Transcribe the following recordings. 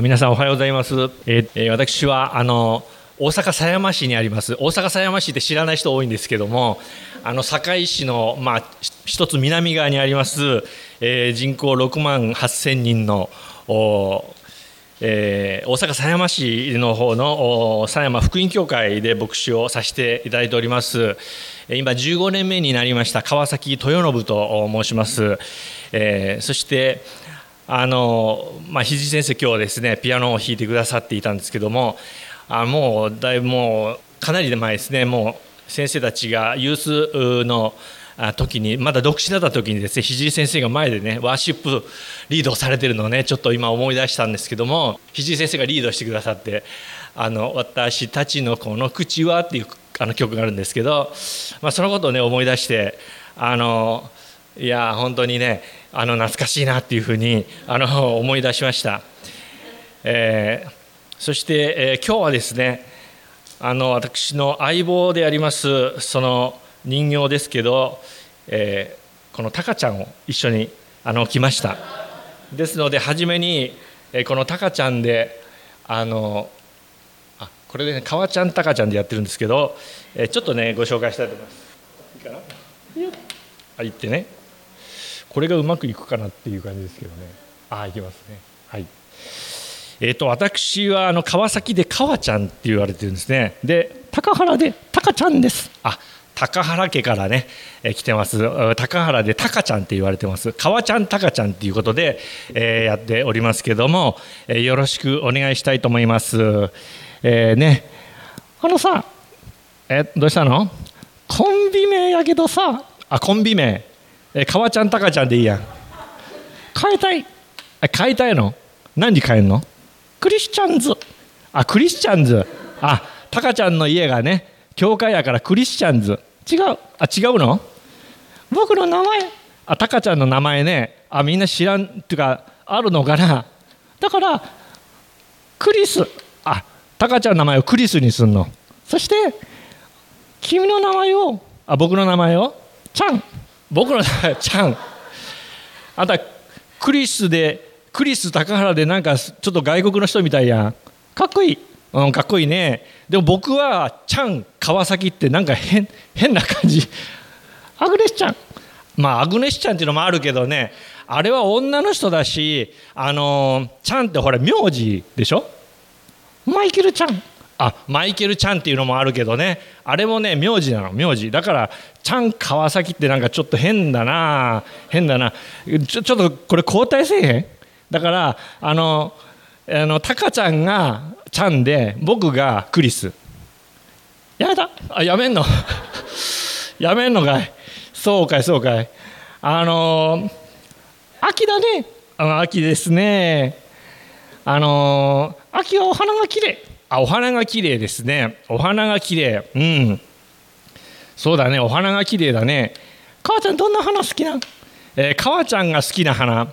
皆さんおはようございます。えー、私はあの大阪狭山市にあります。大阪狭山市って知らない人多いんですけどもあの堺市の、まあ、一つ南側にあります、えー、人口6万8000人のえー、大阪狭山市の方の狭山福音教会で牧師をさせていただいております。今15年目になりました川崎豊信と申します、えー、そしてあの、まあ、肘先生今日はですねピアノを弾いてくださっていたんですけどもあもうだいぶもうかなり前ですねもう先生たちがユースの時にまだ独身だった時にですね肘先生が前でねワーシップリードされてるのをねちょっと今思い出したんですけども肘先生がリードしてくださって「あの私たちのこの口は」っていうあの曲があるんですけど、まあ、そのことをね思い出してあのいや本当にねあの懐かしいなっていうふうにあの思い出しました。えーそして、えー、今日はですねあの私の相棒でありますその人形ですけど、えー、このタカちゃんを一緒にあの来ました。ですので初めに、え、このタカちゃんであのあこれでね川ちゃんタカちゃんでやってるんですけど、え、ちょっとねご紹介したいと思います。いいかな？あ言ってね。これがうまくいくかなっていう感じですけどね。あいきますね。はい。えーと、私はあの川崎で川ちゃんって言われてるんですね。で高原で高ちゃんです。あ高原家からね、えー、来てます。高原で高ちゃんって言われてます。川ちゃん高ちゃんっていうことで、えー、やっておりますけども、えー、よろしくお願いしたいと思います、えー、ね。あのさえどうしたの？コンビ名やけどさ。あコンビ名、えー、川ちゃん高ちゃんでいいやん。変えたい。変えたいの？何変えんの？クリスチャンズ。あクリスチャンズ。あタカちゃんの家がね教会やからクリスチャンズ。違う？あ違うの？僕の名前。あタカちゃんの名前ね。あみんな知らん。っていうかあるのかな？だからクリス。あタカちゃんの名前をクリスにすんの。そして君の名前を。あ僕の名前を？チャン僕の名前チャン。あんたクリスでクリス高原でなんかちょっと外国の人みたいやん。かっこいい、うん、かっこいいね。でも僕はチャン川崎ってなんか変変な感じ。アグネスちゃん。まあアグネスちゃんっていうのもあるけどね。あれは女の人だしあのチャンってほら名字でしょ？マイケルちゃん。あマイケルちゃんっていうのもあるけどね。あれもね名字なの。名字。だからちゃん川崎ってなんかちょっと変だな。変だな。ちょちょっとこれ交代せえへん？だからあのあのタカちゃんがちゃんで僕がクリス。やめた？あやめんの？やめんのかい？そうかいそうかい。あの秋だね。あの秋ですね。あの秋はお花がきれいあお花がきれいですね。お花がきれいうん。そうだね。お花がきれいだね。母ちゃんどんな花好きな？えー、母ちゃんが好きな花。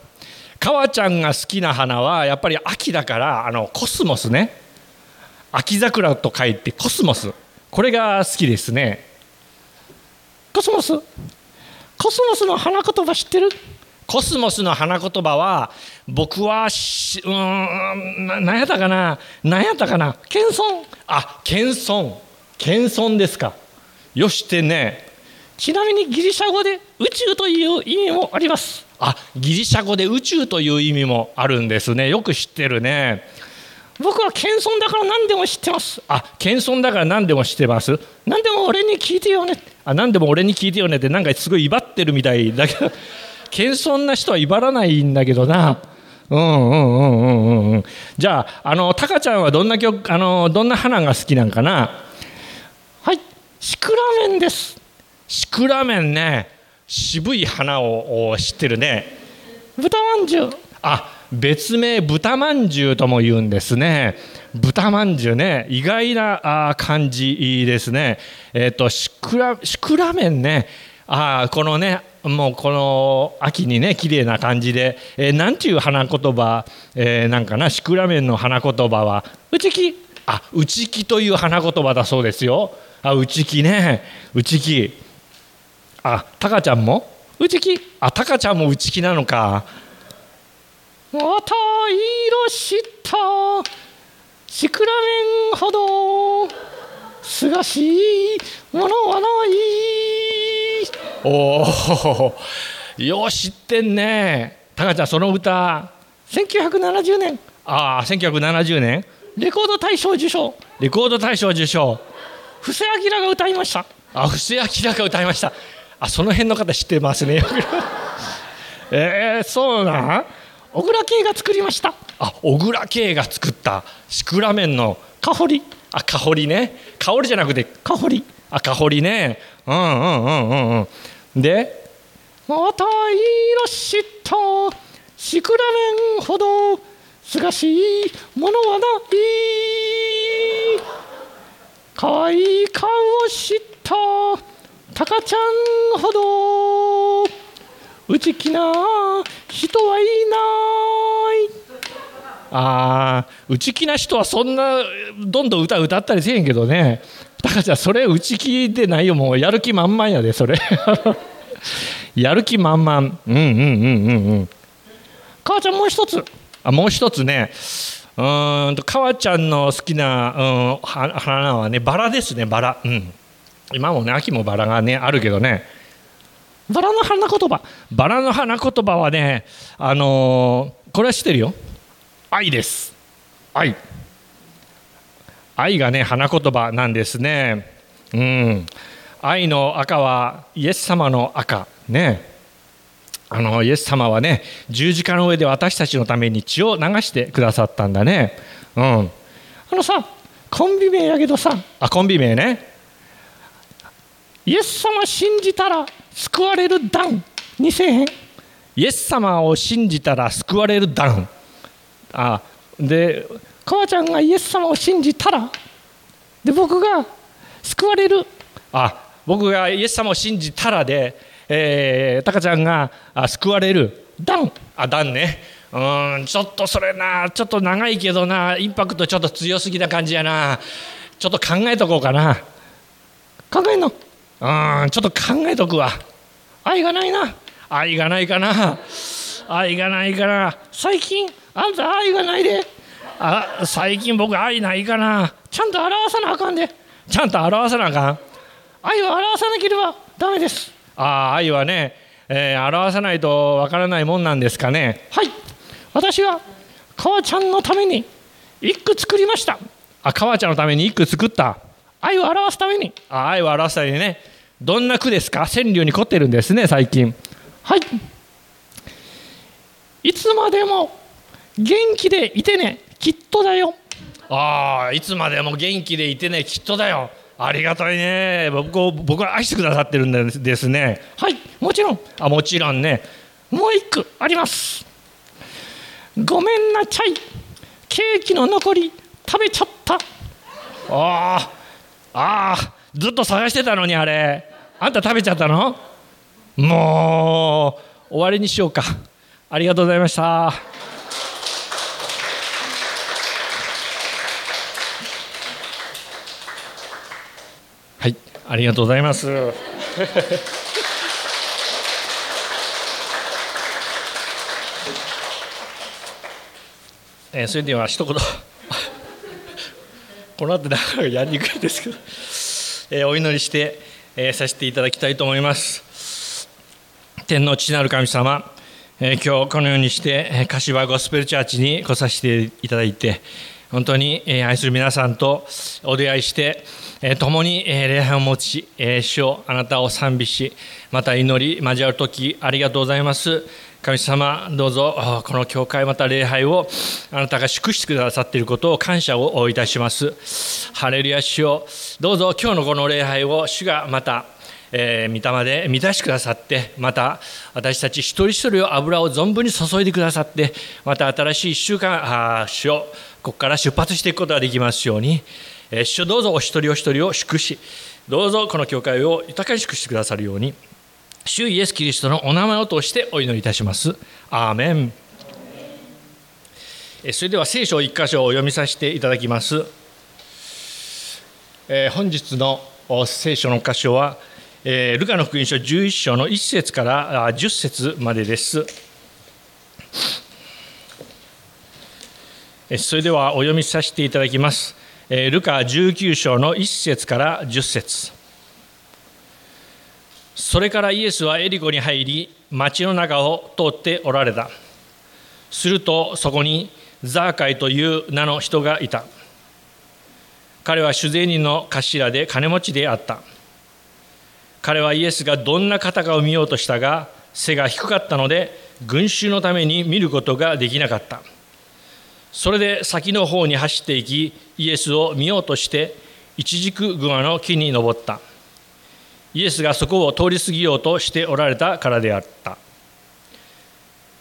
川ちゃんが好きな花はやっぱり秋だからあのコスモスね。秋桜と書いてコスモス。これが好きですね。コスモス？コスモスの花言葉知ってる？コスモスの花言葉は僕はしうんな何やったかな？何やったかな？謙遜？あ謙遜。謙遜ですか。よしてねちなみにギリシャ語で宇宙という意味もあります。あギリシャ語で宇宙という意味もあるんですね。よく知ってるね。僕は謙遜だから何でも知ってます。あ謙遜だから何でも知ってます。何でも俺に聞いてよね。あ何でも俺に聞いてよねってなんかすごい威張ってるみたいだけど。謙遜な人は威張らないんだけどな。うんうんうんうんうんうん。じゃああのタカちゃんはどんな曲あのどんな花が好きなんかな？はい。シクラメンです。シクラメンね。渋い花を知ってるね。豚まんじゅう。あ別名豚まんじゅうとも言うんですね。豚まんじゅうね。意外な感じですね。えっ、ー、とシクラシクラメンね。あこのねもうこの秋にね綺麗な感じで、えー、なんていう花言葉、えー、なんかなシクラメンの花言葉は内木あ内木という花言葉だそうですよ。あ内木ね。内木あタカちゃんも？内気？あタカちゃんも内気なのか。また色したシクラメンほどすがしいものはない。おおよう知ってんね。タカちゃんその歌。1970年。ああ1970年。レコード大賞受賞。レコード大賞受賞。布施明が歌いました。あ布施明が歌いました。あその辺の方知ってますね。えー、そうな。ん小倉圭が作りました。あ小倉圭が作った。シクラメンの香りあ香りね。香りじゃなくて香り。あ香りね。うんうんうんうんうん。でまた色したシクラメンほどすがしいものはない。かわいい顔をしたタカちゃんほど。内気な人はいない。ああ内気な人はそんなどんどん歌歌ったりせえへんけどね。だからじゃそれ内気でないよ。もうやる気満々やでそれ。やる気満々。うんうんうんうんうん。母ちゃんもう一つ。あもう一つね。うんと母ちゃんの好きな、うん、花はねバラですねバラ。うん。今もね秋もバラがねあるけどね。バラの花言葉。バラの花言葉はねあのー、これは知ってるよ。愛です。愛。愛がね花言葉なんですね。うん。愛の赤はイエス様の赤。ね。あのイエス様はね十字架の上で私たちのために血を流してくださったんだね。うん。あのさコンビ名やけどさあコンビ名ね。イエス様信じたら救われる団にせえへん。イエス様を信じたら救われる団あで母ちゃんがイエス様を信じたらで僕が救われる。あ僕がイエス様を信じたらで、えー、タカちゃんがあ救われる。ダン。あダンね。うんちょっとそれなちょっと長いけどなインパクトちょっと強すぎな感じやな。ちょっと考えとこうかな。考えんの？うんちょっと考えとくわ。愛がないな。愛がないかな。愛がないかな。最近あんた愛がないで。あ最近僕愛ないかな。ちゃんと表さなあかんで。ちゃんと表さなあかん。愛を表さなければダメです。ああ愛はね、えー、表さないとわからないもんなんですかね。はい。私は母ちゃんのために一句作りました。あ母ちゃんのために一句作った？愛を表すために。あ愛を表すためにね。どんな句ですか？川柳に凝ってるんですね最近。はい。いつまでも元気でいてねきっとだよ。ああいつまでも元気でいてねきっとだよ。ありがたいね。僕を僕は愛してくださってるんですね。はいもちろん。あもちろんね。もう一句あります。ごめんなちゃい。ケーキの残り食べちゃった。あああずっと探してたのにあれ。あんた食べちゃったの？もう終わりにしようか。ありがとうございましたありがとうございます。えー、それでは一言。この後なかなかやりにくいですけど、えー、お祈りして、えー、させていただきたいと思います。天の父なる神様、えー、今日このようにして柏ゴスペルチャーチに来させていただいて本当に愛する皆さんとお出会いして共に礼拝を持ち主をあなたを賛美しまた祈り交わる時ありがとうございます。神様どうぞこの教会また礼拝をあなたが祝してくださっていることを感謝をいたします。ハレルヤ主をどうぞ今日のこの礼拝を主がまたえー、御霊で満たしてくださってまた私たち一人一人を油を存分に注いでくださってまた新しい1週間主をここから出発していくことができますように、えー、主どうぞお一人お一人を祝しどうぞこの教会を豊かに祝してくださるように主イエス・キリストのお名前を通してお祈りいたします。アーメンそれでは聖書を1箇所を読みさせていただきます。えー、本日の聖書の箇所はえー、ルカの福音書11章の1節から10節までです。それではお読みさせていただきます。ルカ19章の1節から10節それからイエスはエリコに入り、町の中を通っておられた。するとそこにザーカイという名の人がいた。彼は酒税人の頭で金持ちであった。彼はイエスがどんな方かを見ようとしたが、背が低かったので、群衆のために見ることができなかった。それで先の方に走っていきイエスを見ようとして一軸熊の木に登った。イエスがそこを通り過ぎようとしておられたからであった。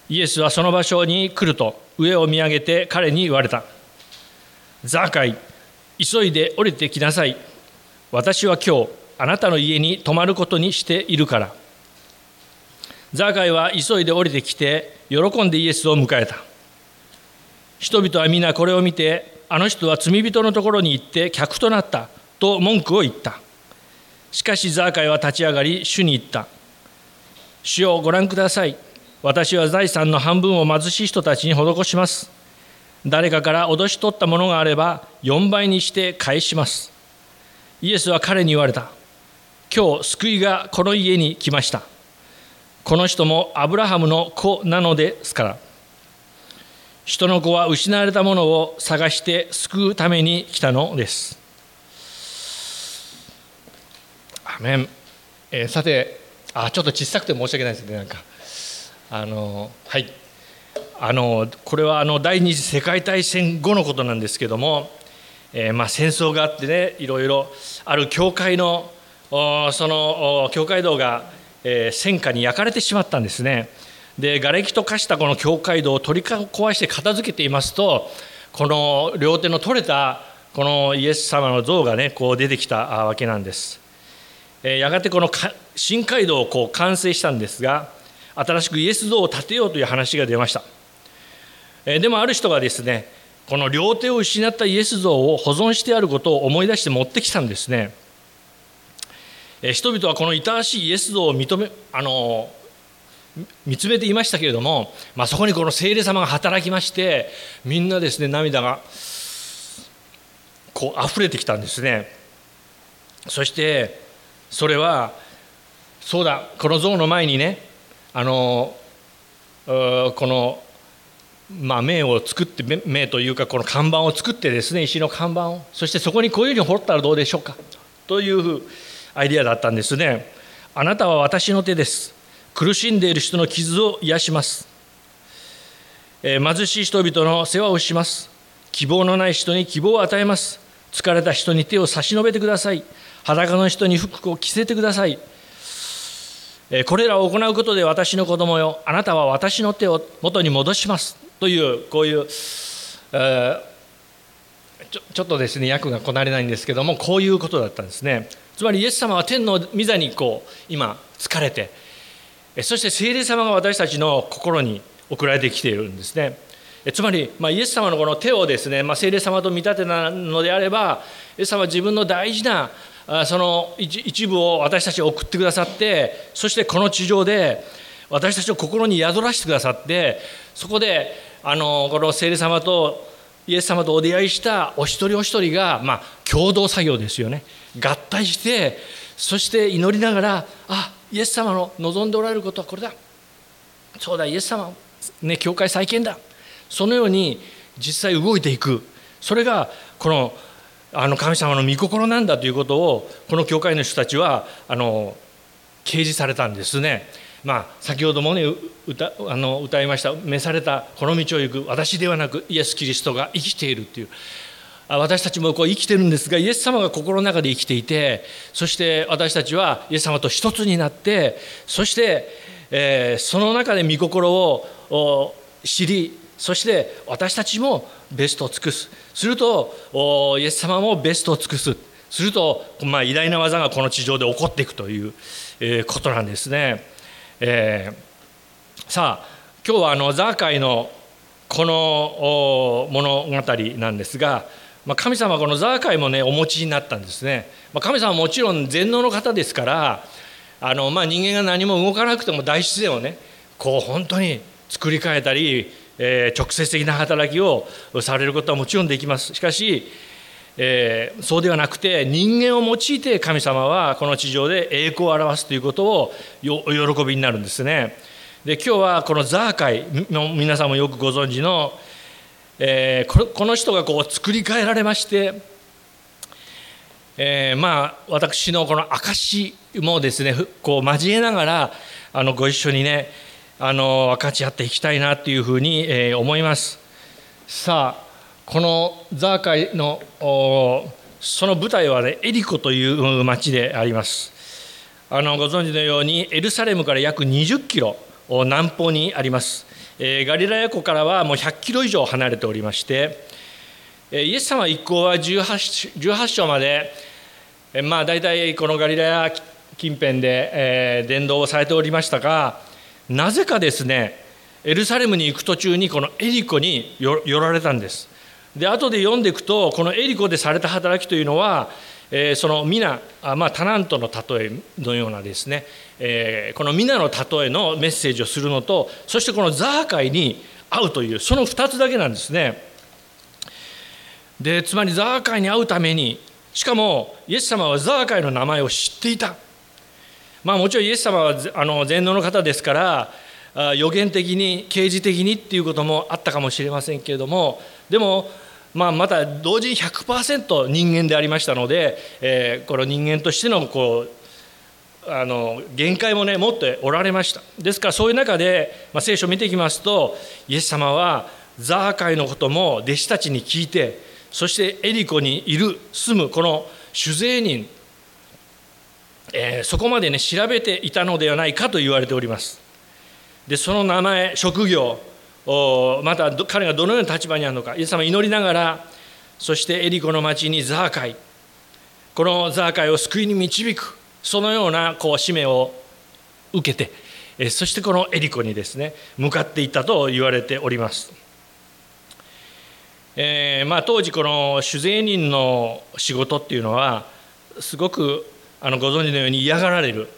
イエスはその場所に来ると上を見上げて彼に言われた。ザーカイ急いで降りてきなさい。私は今日あなたの家に泊まることにしているから。ザーカイは急いで降りてきて喜んでイエスを迎えた。人々は皆これを見てあの人は罪人のところに行って客となったと文句を言った。しかしザーカイは立ち上がり主に言った。主をご覧ください。私は財産の半分を貧しい人たちに施します。誰かから脅し取ったものがあれば4倍にして返します。イエスは彼に言われた。今日救いがこの家に来ました。この人もアブラハムの子なのですから。人の子は失われたものを探して救うために来たのです。アメン、えー、さてあちょっと小さくて申し訳ないですねなんかあのはいあのこれはあの第二次世界大戦後のことなんですけども、えー、まあ、戦争があってねいろいろある教会のその教会堂が、えー、戦火に焼かれてしまったんですね。で瓦礫と化したこの教会堂を取り壊して片付けていますとこの両手の取れたこのイエス様の像がねこう出てきたわけなんです。えやがてこの新街道をこう完成したんですが新しくイエス像を建てようという話が出ました。えでもある人がですねこの両手を失ったイエス像を保存してあることを思い出して持ってきたんですね。人々はこのいたわしいイエス像を認めあの見つめていましたけれども、まあ、そこにこの聖霊様が働きましてみんなですね涙がこう溢れてきたんですね。そしてそれはそうだこの像の前にねあのこのまあ、銘を作って銘というかこの看板を作ってですね石の看板を。そしてそこにこういうふうに掘ったらどうでしょうかというアイデアだったんですね。あなたは私の手です。苦しんでいる人の傷を癒します、えー、貧しい人々の世話をします。希望のない人に希望を与えます。疲れた人に手を差し伸べてください。裸の人に服を着せてください。これらを行うことで私の子供よ。あなたは私の手を元に戻します。というこういう、えー、ちょちょっとですね訳がこなれないんですけどもこういうことだったんですね。つまりイエス様は天の御座にこう今疲れてそして聖霊様が私たちの心に送られてきているんですね。つまり、まあ、イエス様のこの手をですね、まあ、聖霊様と見立てなのであればイエス様は自分の大事なその一部を私たちに送ってくださってそしてこの地上で私たちを心に宿らせてくださってそこであのこの聖霊様とイエス様とお出会いしたお一人お一人が、まあ、共同作業ですよね。合体してそして祈りながらあイエス様の望んでおられることはこれだ。そうだイエス様ね教会再建だ。そのように実際動いていく。それがこのあの神様の御心なんだということをこの教会の人たちはあの掲示されたんですね。まあ、先ほどもね歌あの歌いました「召されたこの道を行く私ではなくイエス・キリストが生きている」っていう。私たちもこう生きてるんですがイエス様が心の中で生きていてそして私たちはイエス様と一つになってそして、えー、その中で御心を知りそして私たちもベストを尽くすするとイエス様もベストを尽くすすると、まあ、偉大な技がこの地上で起こっていくという、ことなんですね。えー、さあ今日はあのザーカイのこの物語なんですがまあ、神様はこのザーカイもねお持ちになったんですね、まあ、神様はもちろん全能の方ですからあの、まあ、人間が何も動かなくても大自然をねこう本当に作り変えたりえー、直接的な働きをされることはもちろんできます。しかし、えー、そうではなくて人間を用いて神様はこの地上で栄光を表すということをお喜びになるんですね。で今日はこのザーカイ皆さんもよくご存知の、えー、この人がこう作り変えられましてえー、まあ私のこの証もですねこう交えながらあのご一緒にねあの分かち合っていきたいなというふうに、えー、思います。さあこのザーカイのその舞台はねエリコという町であります。あのご存知のようにエルサレムから約20キロ南方にあります、えー、ガリラヤ湖からはもう100キロ以上離れておりましてイエス様一行は 18, 18章までまあ大体このガリラヤ近辺で、え伝道をされておりましたがなぜかですねエルサレムに行く途中にこのエリコに寄られたんです。で後で読んでいくとこのエリコでされた働きというのは、えその皆まあタナントの例えのようなですね、えこの皆の例えのメッセージをするのとそしてこのザーカイに会うというその2つだけなんですね。でつまりザーカイに会うためにしかもイエス様はザーカイの名前を知っていた。まあもちろんイエス様はあの全能の方ですから予言的に刑事的にっていうこともあったかもしれませんけれどもでもまあ、また同時に100%人間でありましたので、えー、この人間としてのこうあの限界もね持っておられました。ですからそういう中で、まあ、聖書を見ていきますとイエス様はザーカイのことも弟子たちに聞いてそしてエリコにいる住むこの酒税人、えー、そこまでね調べていたのではないかと言われております。でその名前職業また彼がどのような立場にあるのかイエス様祈りながらそしてエリコの町にザーカイ。このザーカイを救いに導く。そのようなこう使命を受けてそしてこのエリコにですね向かっていったと言われております。えーまあ、当時この酒税人の仕事っていうのはすごくあのご存知のように嫌がられる、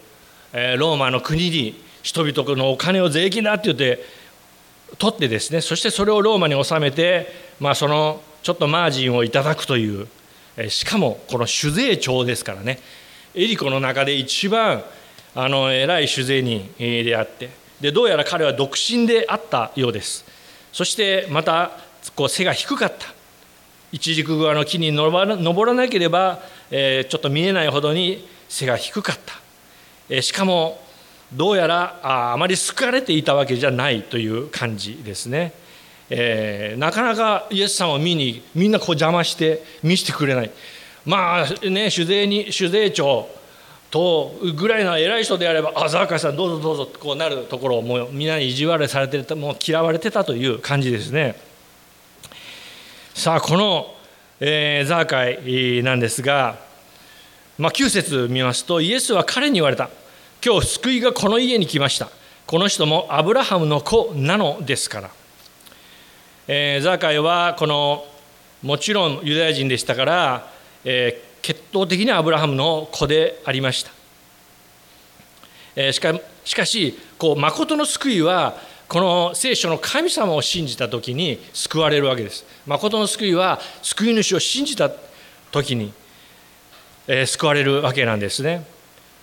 えー、ローマの国に人々のお金を税金だって言って取ってですねそしてそれをローマに納めて、まあ、そのちょっとマージンをいただくという、えー、しかもこの酒税庁ですからねエリコの中で一番あの偉い酒税人であってでどうやら彼は独身であったようです。そしてまたこう背が低かった。一軸側の木に登らなければ、えー、ちょっと見えないほどに背が低かった、えー、しかもどうやらああまり好かれていたわけじゃないという感じですね、えー、なかなかイエス様を見にみんなこう邪魔して見せてくれない。まあね酒税に酒税庁とぐらいの偉い人であれば「あザーカイさんどうぞどうぞ」こうなるところをもうみんなに意地悪されてたもう嫌われてたという感じですね。さあこの、えー、ザーカイなんですが、まあ、9節見ますとイエスは彼に言われた。今日救いがこの家に来ました。この人もアブラハムの子なのですから、えー、ザーカイはこのもちろんユダヤ人でしたから、えー、血統的にアブラハムの子でありました、え、しかしかしこう誠の救いはこの聖書の神様を信じた時に救われるわけです。誠の救いは救い主を信じた時に、え、救われるわけなんですね。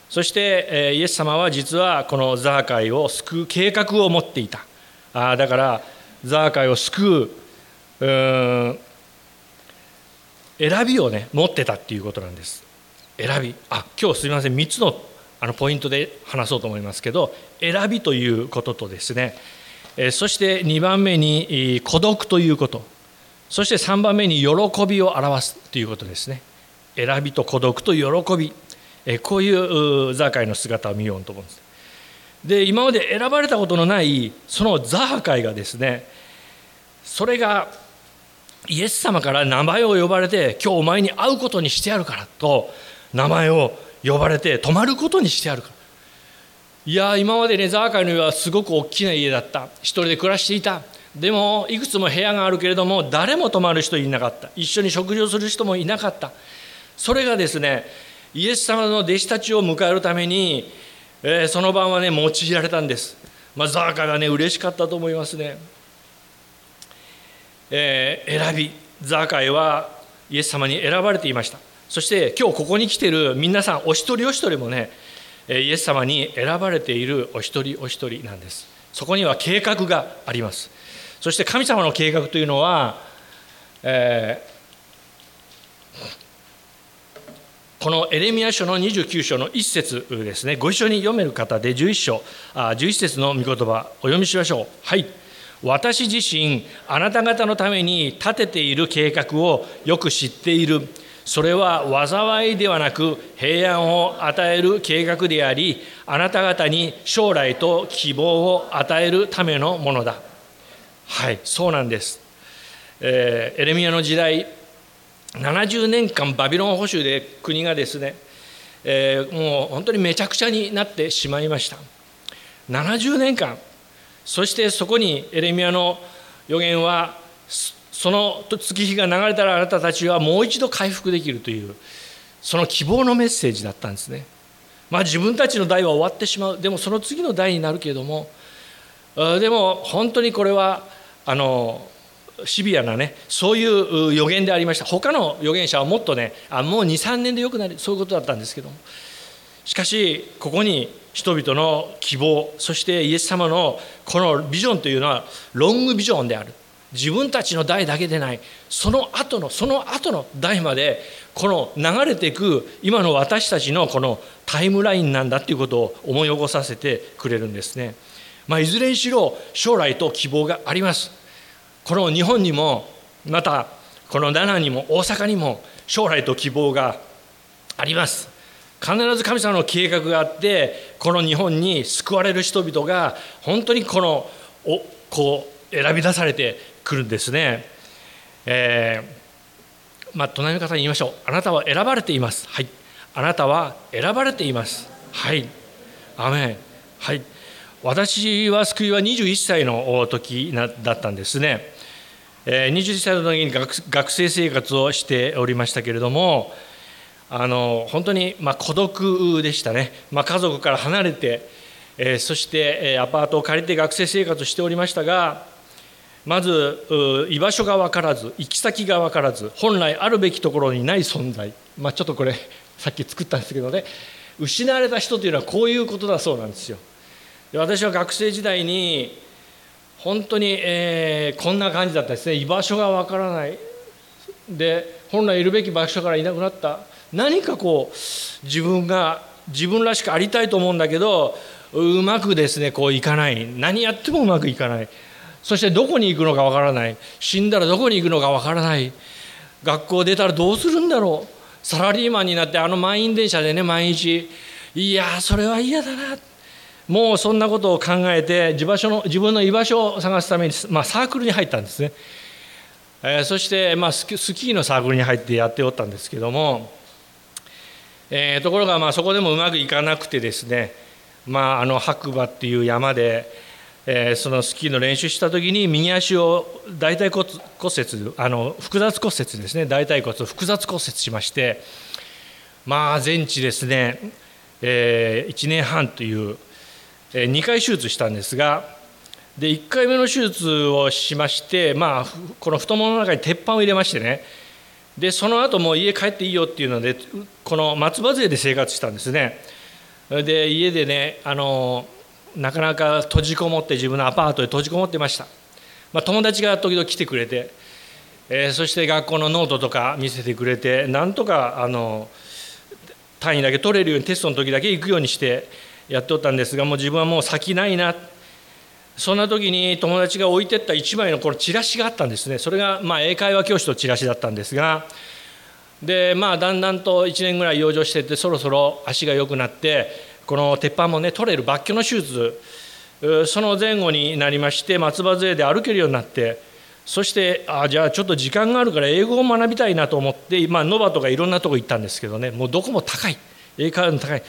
そして、え、イエス様は実はこのザーカイを救う計画を持っていた。あだからザーカイを救うう選びをね持ってたっていうことなんです。選び。あ今日すみません。3つのあのポイントで話そうと思いますけど選びということとですね。そして2番目に孤独ということ。そして3番目に喜びを表すということですね。選びと孤独と喜び。こういうザーカイの姿を見ようと思うんです。で今まで選ばれたことのないそのザーカイがですねそれがイエス様から名前を呼ばれて今日お前に会うことにしてやるからと名前を呼ばれて泊まることにしてやるから。いや今までねザーカイの家はすごく大きな家だった。一人で暮らしていた。でもいくつも部屋があるけれども誰も泊まる人いなかった。一緒に食事をする人もいなかった。それがですねイエス様の弟子たちを迎えるために、えー、その晩はね用いられたんです、まあ、ザーカイはね嬉しかったと思いますね。えー、選びザーカイはイエス様に選ばれていました。そして今日ここに来てる皆さんお一人お一人もねイエス様に選ばれているお一人お一人なんです。そこには計画があります。そして神様の計画というのは、えー、このエレミア書の29章の1節ですね。ご一緒に読める方で11章あ11節の御言葉お読みしましょう。はい。私自身あなた方のために立てている計画をよく知っている。それは災いではなく平安を与える計画でありあなた方に将来と希望を与えるためのものだ。はいそうなんです、えー、エレミアの時代70年間バビロン保守で国がですね、えー、もう本当にめちゃくちゃになってしまいました。70年間そしてそこにエレミアの予言はその月日が流れたらあなたたちはもう一度回復できるというその希望のメッセージだったんですね。まあ自分たちの代は終わってしまう。でもその次の代になるけれどもでも本当にこれはあのシビアなねそういう予言でありました。他の預言者はもっとねあもう23年でよくなる。そういうことだったんですけども。しかしここに人々の希望そしてイエス様のこのビジョンというのはロングビジョンである自分たちの代だけでないその後のその後の代までこの流れていく今の私たちのこのタイムラインなんだっていうことを思い起こさせてくれるんですね。まあ、いずれにしろ将来と希望があります。この日本にもまたこの奈良にも大阪にも将来と希望があります。必ず神様の計画があってこの日本に救われる人々が本当にこのおこう選び出されてくるんですね。えー、まあ、隣の方に言いましょう。あなたは選ばれています。はい。あなたは選ばれています。はい。アメン。はい。私は救いは21歳の時だったんですね。21歳の時に学生生活をしておりましたけれども、あの本当にま孤独でしたね、まあ、家族から離れて、えー、そして、えアパートを借りて学生生活をしておりましたがまず居場所が分からず行き先が分からず本来あるべきところにない存在、まあ、ちょっとこれさっき作ったんですけどね。失われた人というのはこういうことだそうなんですよ。で私は学生時代に本当に、えー、こんな感じだったですね。居場所が分からない。で本来いるべき場所からいなくなった。何かこう自分が自分らしくありたいと思うんだけどうまくですねこういかない。何やってもうまくいかない。そしてどこに行くのかわからない。死んだらどこに行くのかわからない。学校出たらどうするんだろう。サラリーマンになってあの満員電車でね毎日。いやそれは嫌だな。もうそんなことを考えて自場所の自分の居場所を探すために、まあ、サークルに入ったんですね、えー、そして、まあ、スキーのサークルに入ってやっておったんですけどもえー、ところがまあそこでもうまくいかなくてですね、まあ、あの白馬っていう山で、えー、そのスキーの練習した時に右足を大腿骨骨折あの複雑骨折ですね大腿骨を複雑骨折しましてまあ全治ですね、えー、1年半という、えー、2回手術したんですがで1回目の手術をしまして、まあ、この太ももの中に鉄板を入れましてねでその後もう家帰っていいよっていうのでこの松葉杖で生活したんですね。で家でねあのなかなか閉じこもって自分のアパートで閉じこもってました、まあ、友達が時々来てくれて、えー、そして学校のノートとか見せてくれてなんとかあの単位だけ取れるようにテストの時だけ行くようにしてやっておったんですがもう自分はもう先ないな。そんな時に友達が置いてった1枚のこのチラシがあったんですね。それがまあ英会話教師とチラシだったんですが。でまあだんだんと1年ぐらい養生しててそろそろ足が良くなってこの鉄板もね取れる抜去の手術その前後になりまして松葉杖で歩けるようになって。そしてあじゃあちょっと時間があるから英語を学びたいなと思ってまあノバとかいろんなとこ行ったんですけどね。もうどこも高い。英会話の高い。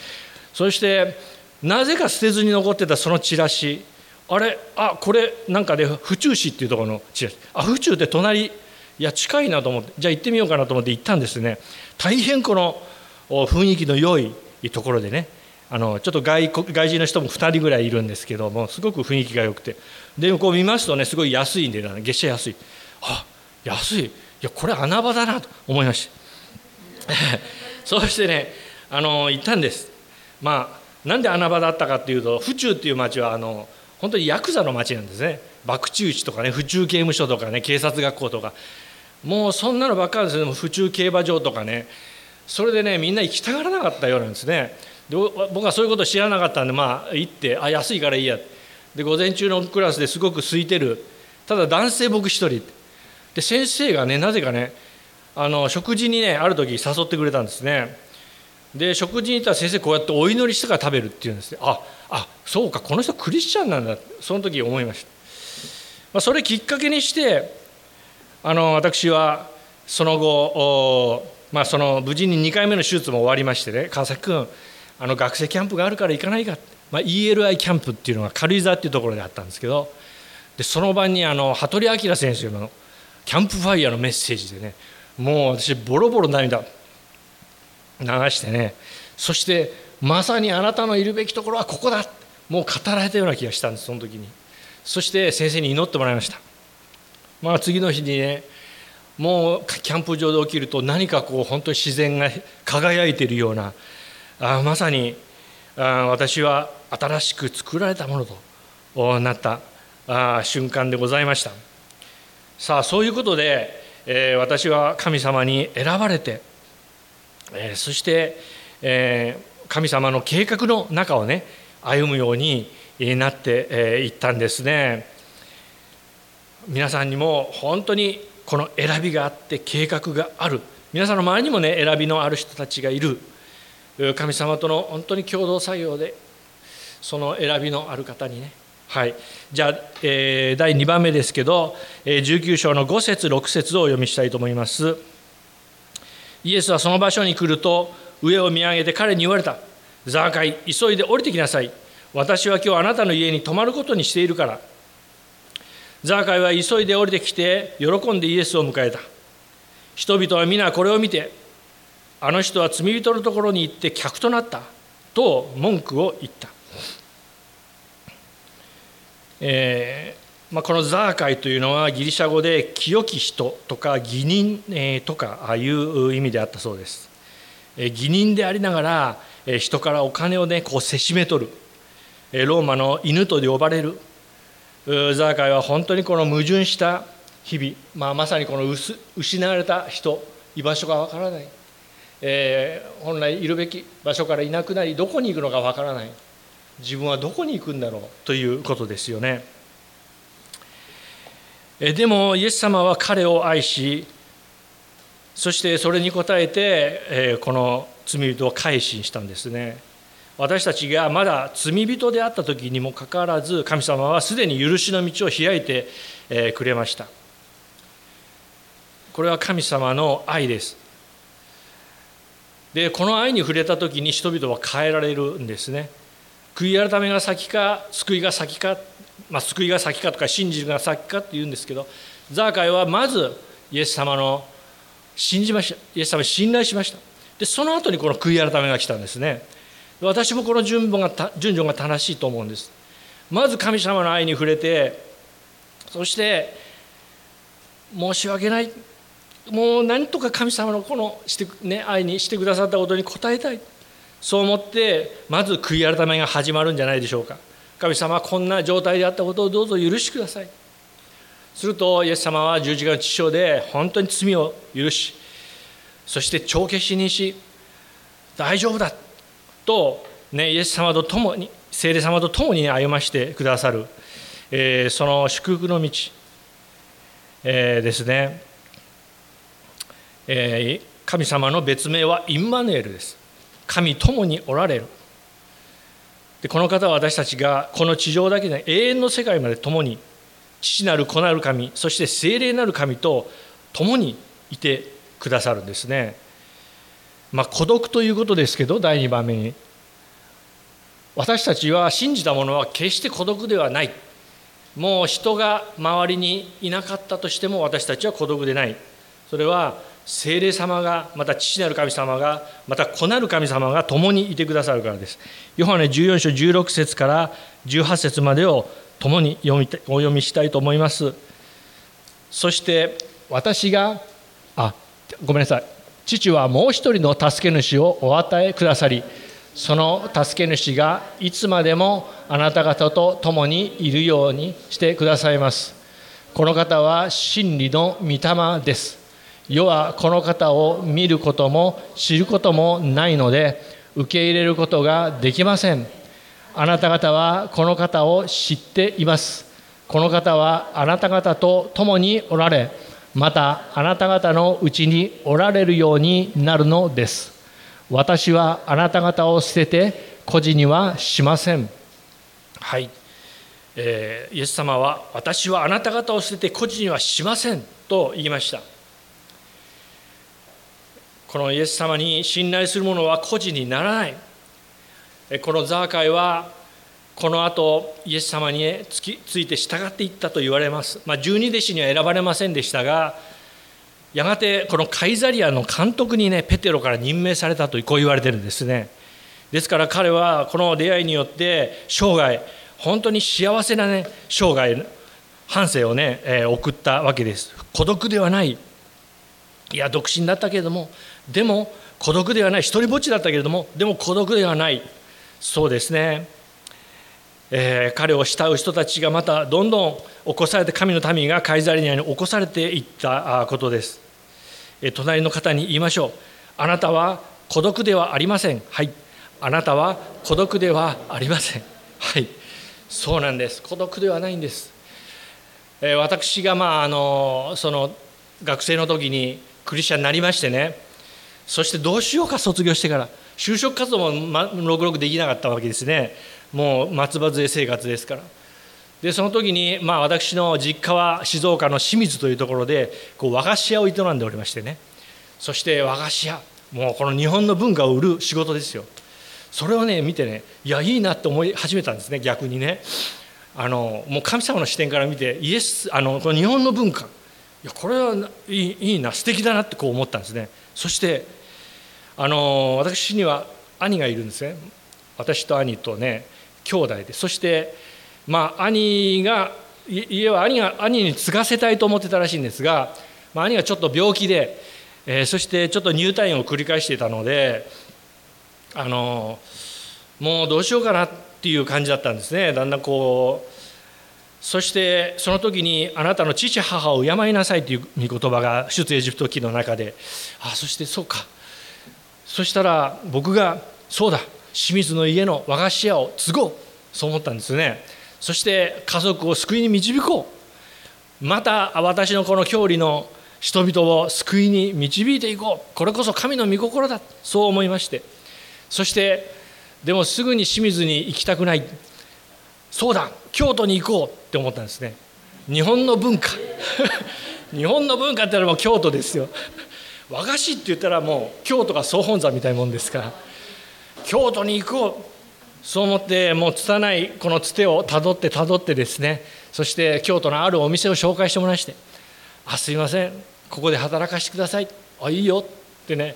そしてなぜか捨てずに残ってたそのチラシ。あれあこれなんか、ね、府中市っていうところのチラシあ府中って隣いや近いなと思ってじゃあ行ってみようかなと思って行ったんですね。大変この雰囲気の良いところでね。あのちょっと外国外人の人も2人ぐらいいるんですけどもすごく雰囲気が良くて。でこう見ますとねすごい安いんで、ね、月謝安い。あ安い。いやこれ穴場だなと思いました。そうしてねあの行ったんです。まあなんで穴場だったかっていうと府中っていう町はあの本当にヤクザの町なんですね。博打地とかね府中刑務所とかね警察学校とか。もうそんなのばっかりですね府中競馬場とかね。それでねみんな行きたがらなかったようなんですね。で僕はそういうこと知らなかったんでまあ行ってあ安いからいいや。で午前中のクラスですごく空いてる。ただ男性僕一人。で先生がねなぜかねあの食事にねある時誘ってくれたんですね。で食事に行ったら先生こうやってお祈りしてから食べるっていうんですね。ああそうかこの人クリスチャンなんだ。その時思いました、まあ、それきっかけにしてあの私はその後まあ、その無事に2回目の手術も終わりましてね川崎君あの学生キャンプがあるから行かないか、まあ、ELI キャンプっていうのが軽井沢っていうところであったんですけどでその晩にあの羽鳥明先生のキャンプファイヤーのメッセージでねもう私ボロボロ涙流してねそしてまさにあなたのいるべきところはここだ。もう語られたような気がしたんですその時に。そして先生に祈ってもらいました。まあ次の日にねもうキャンプ場で起きると何かこう本当に自然が輝いているようなあまさにあ私は新しく作られたものとなったあ瞬間でございました。さあそういうことで、えー、私は神様に選ばれて、えー、そして、えー、神様の計画の中をね歩むようになっていったんですね。皆さんにも本当にこの選びがあって計画がある。皆さんの周りにもね選びのある人たちがいる。神様との本当に共同作業でその選びのある方にね。はい。じゃあ、えー、第2番目ですけど19章の5節6節をお読みしたいと思います。イエスはその場所に来ると上を見上げて彼に言われた。ザーカイ急いで降りてきなさい。私は今日あなたの家に泊まることにしているから。ザーカイは急いで降りてきて喜んでイエスを迎えた。人々は皆これを見てあの人は罪人のところに行って客となった。と文句を言った、えーまあ、このザーカイというのはギリシャ語で清き人とか義人、とかああいう意味であったそうです、義人でありながら、人からお金をねこうせしめ取る、ローマの犬と呼ばれる。ザーカイは本当にこの矛盾した日々、まあ、まさにこの失われた人。居場所がわからない、えー、本来いるべき場所からいなくなりどこに行くのかわからない。自分はどこに行くんだろう。ということですよね。でもイエス様は彼を愛しそしてそれに応えてこの罪人を改心したんですね。私たちがまだ罪人であった時にもかかわらず神様はすでに許しの道を開いてくれました。これは神様の愛です。でこの愛に触れた時に人々は変えられるんですね。悔い改めが先か救いが先か、まあ、救いが先かとか信じるが先かっていうんですけどザーカイはまずイエス様の信じました。イエス様に信頼しました。でその後にこの悔い改めが来たんですね。私もこの順序が順序が正しいと思うんです。まず神様の愛に触れてそして申し訳ない。もう何とか神様のこのして、ね、愛にしてくださったことに応えたい。そう思ってまず悔い改めが始まるんじゃないでしょうか。神様はこんな状態であったことをどうぞ許してください。するとイエス様は十字架の父親で本当に罪を許しそして帳消しにし大丈夫だと、ね、イエス様と共に聖霊様と共に歩ましてくださる、えー、その祝福の道、えー、ですね、えー、神様の別名はインマヌエルです。神共におられる。でこの方は私たちがこの地上だけで永遠の世界まで共に父なる子なる神そして聖霊なる神と共にいてくださるんですね。まあ、孤独ということですけど第2番目に私たちは信じたものは決して孤独ではない。もう人が周りにいなかったとしても私たちは孤独でない。それは聖霊様がまた父なる神様がまた子なる神様が共にいてくださるからです。ヨハネ14章16節から18節までを共に読みお読みしたいと思います。そして私があごめんなさい。父はもう一人の助け主をお与えくださりその助け主がいつまでもあなた方と共にいるようにしてくださいます。この方は真理の御霊です。世はこの方を見ることも知ることもないので受け入れることができません。あなた方はこの方を知っています。この方はあなた方と共におられまたあなた方のうちにおられるようになるのです。私はあなた方を捨てて孤児にはしません。はい、えー、イエス様は私はあなた方を捨てて孤児にはしませんと言いました。このイエス様に信頼する者は孤児にならない。このザーカイはこの後イエス様につきついて従っていったと言われます、まあ、十二弟子には選ばれませんでしたがやがてこのカイザリアの監督にねペテロから任命されたとこう言われてるんですね。ですから彼はこの出会いによって生涯本当に幸せなね生涯半生をね、えー、送ったわけです。孤独ではない。いや独身だったけれどもでも孤独ではない。一人ぼっちだったけれどもでも孤独ではない。そうですね。えー、彼を慕う人たちがまたどんどん起こされて神の民がカイザリニアに起こされていったことです、えー、隣の方に言いましょう。あなたは孤独ではありません。はい。あなたは孤独ではありません。はい。そうなんです。孤独ではないんです、えー、私がまああのその学生の時にクリスチャンになりましてね。そしてどうしようか卒業してから。就職活動もまろくろくできなかったわけですね。もう松葉杖生活ですから。でその時に、まあ、私の実家は静岡の清水というところでこう和菓子屋を営んでおりましてね。そして和菓子屋もうこの日本の文化を売る仕事ですよ。それをね見てねいやいいなって思い始めたんですね逆にね。あのもう神様の視点から見てイエスあのこの日本の文化。いやこれはいいいいな素敵だなってこう思ったんですね。そしてあの私には兄がいるんですね。私と兄とね兄弟で。そしてまあ兄が家は兄が兄に継がせたいと思ってたらしいんですが、まあ、兄がちょっと病気で、えー、そしてちょっと入退院を繰り返していたのであのもうどうしようかなっていう感じだったんですね。だんだんこうそしてその時にあなたの父母を敬いなさいという御言葉が出エジプト記の中で。あそしてそうか。そしたら僕がそうだ清水の家の和菓子屋を継ごうそう思ったんですね。そして家族を救いに導こう。また私のこの郷里の人々を救いに導いていこう。これこそ神の御心だそう思いまして。そしてでもすぐに清水に行きたくない。そうだ京都に行こうって思ったんですね。日本の文化。日本の文化って言ったらもう京都ですよ。和菓子って言ったらもう京都が総本山みたいなもんですから京都に行こうそう思ってもう拙いこのつてをたどってたどってですねそして京都のあるお店を紹介してもらいして「あすいませんここで働かせてください」「あいいよ」ってね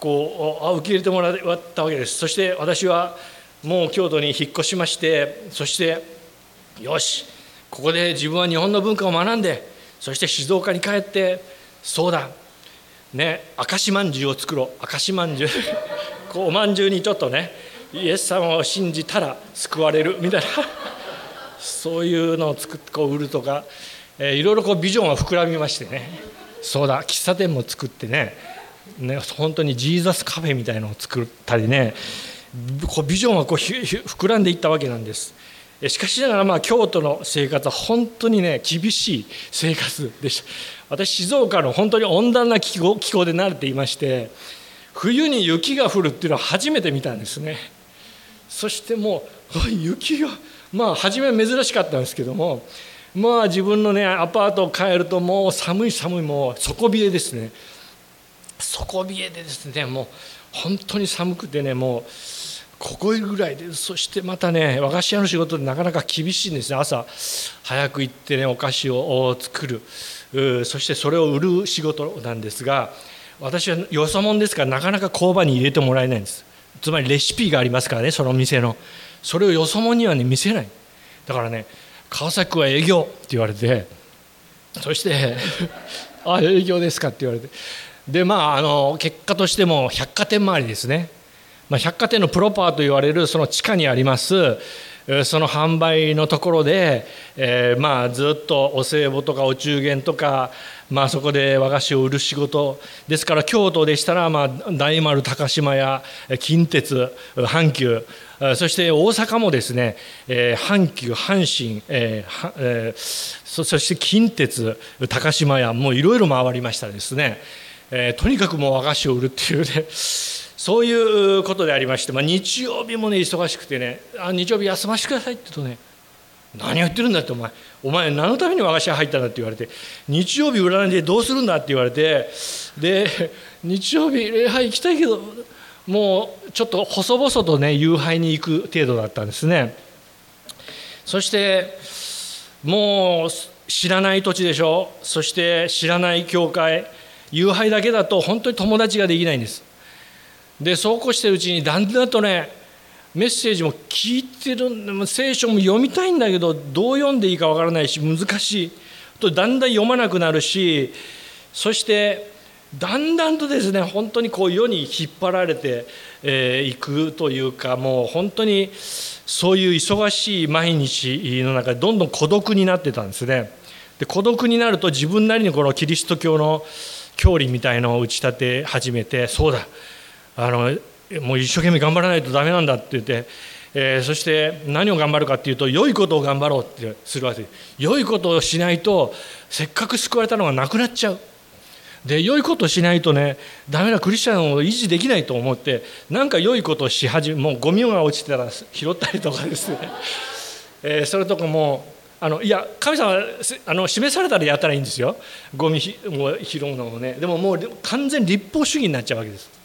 こうあ受け入れてもらったわけです。そして私はもう京都に引っ越しましてそしてよしここで自分は日本の文化を学んでそして静岡に帰ってそうだね明石まんじゅうを作ろう。明石まんじゅうおまんじゅうにちょっとねイエス様を信じたら救われる。みたいな。そういうのを作ってこう売るとか、えー、いろいろこうビジョンが膨らみましてね。そうだ。喫茶店も作ってね。ね本当にジーザスカフェみたいのを作ったりね。こうビジョンがこう膨らんでいったわけなんです。しかしながらまあ京都の生活は本当にね厳しい生活でした。私静岡の本当に温暖な気候気候で慣れていまして冬に雪が降るっていうのは初めて見たんですね。そしてもう雪がまあ初め珍しかったんですけどもまあ自分のねアパートを帰るともう寒い寒いもう底冷えですね。底冷えでですねもう本当に寒くてねもうここぐらいでそしてまたね和菓子屋の仕事でなかなか厳しいんですね。朝早く行ってねお菓子を作る。そしてそれを売る仕事なんですが私はよそ者ですからなかなか工場に入れてもらえないんです。つまりレシピがありますからねその店の。それをよそ者にはね見せない。だからね川崎は営業って言われてそして あ営業ですかって言われて。でまああの結果としても百貨店周りですね、まあ、百貨店のプロパーと言われるその地下にありますその販売のところで、えー、まあずっとお歳暮とかお中元とか、まあ、そこで和菓子を売る仕事。ですから京都でしたら、まあ、大丸高島屋近鉄阪急。そして大阪もですね、えー、阪急阪神、えーえー、そして近鉄高島屋もういろいろ回りましたですね、えー、とにかくもう和菓子を売るっていうね。そういうことでありまして、まあ、日曜日もね忙しくてねあ日曜日休ませてくださいって言うとね何を言ってるんだってお前お前何のために和菓子屋入ったんだって言われて日曜日占いでどうするんだって言われてで日曜日礼拝行きたいけどもうちょっと細々とね夕拝に行く程度だったんですね。そしてもう知らない土地でしょ。そして知らない教会。夕拝だけだと本当に友達ができないんです。でそうこうしてるうちにだんだんとねメッセージも聞いてる聖書も読みたいんだけどどう読んでいいかわからないし難しいとだんだん読まなくなるしそしてだんだんとですね本当にこう世に引っ張られてい、えー、くというかもう本当にそういう忙しい毎日の中でどんどん孤独になってたんですね。で孤独になると自分なりにこのキリスト教の教理みたいのを打ち立て始めてそうだあのもう一生懸命頑張らないとダメなんだって言って、えー、そして何を頑張るかっていうと良いことを頑張ろうってするわけ。です良いことをしないとせっかく救われたのがなくなっちゃう。で良いことをしないとねダメなクリスチャンを維持できないと思ってなんか良いことをし始めもうゴミが落ちてたら拾ったりとかですね、えー、それとかもあのいや神様あの示されたらやったらいいんですよ。ゴミを拾うのもね。でももう完全立法主義になっちゃうわけです。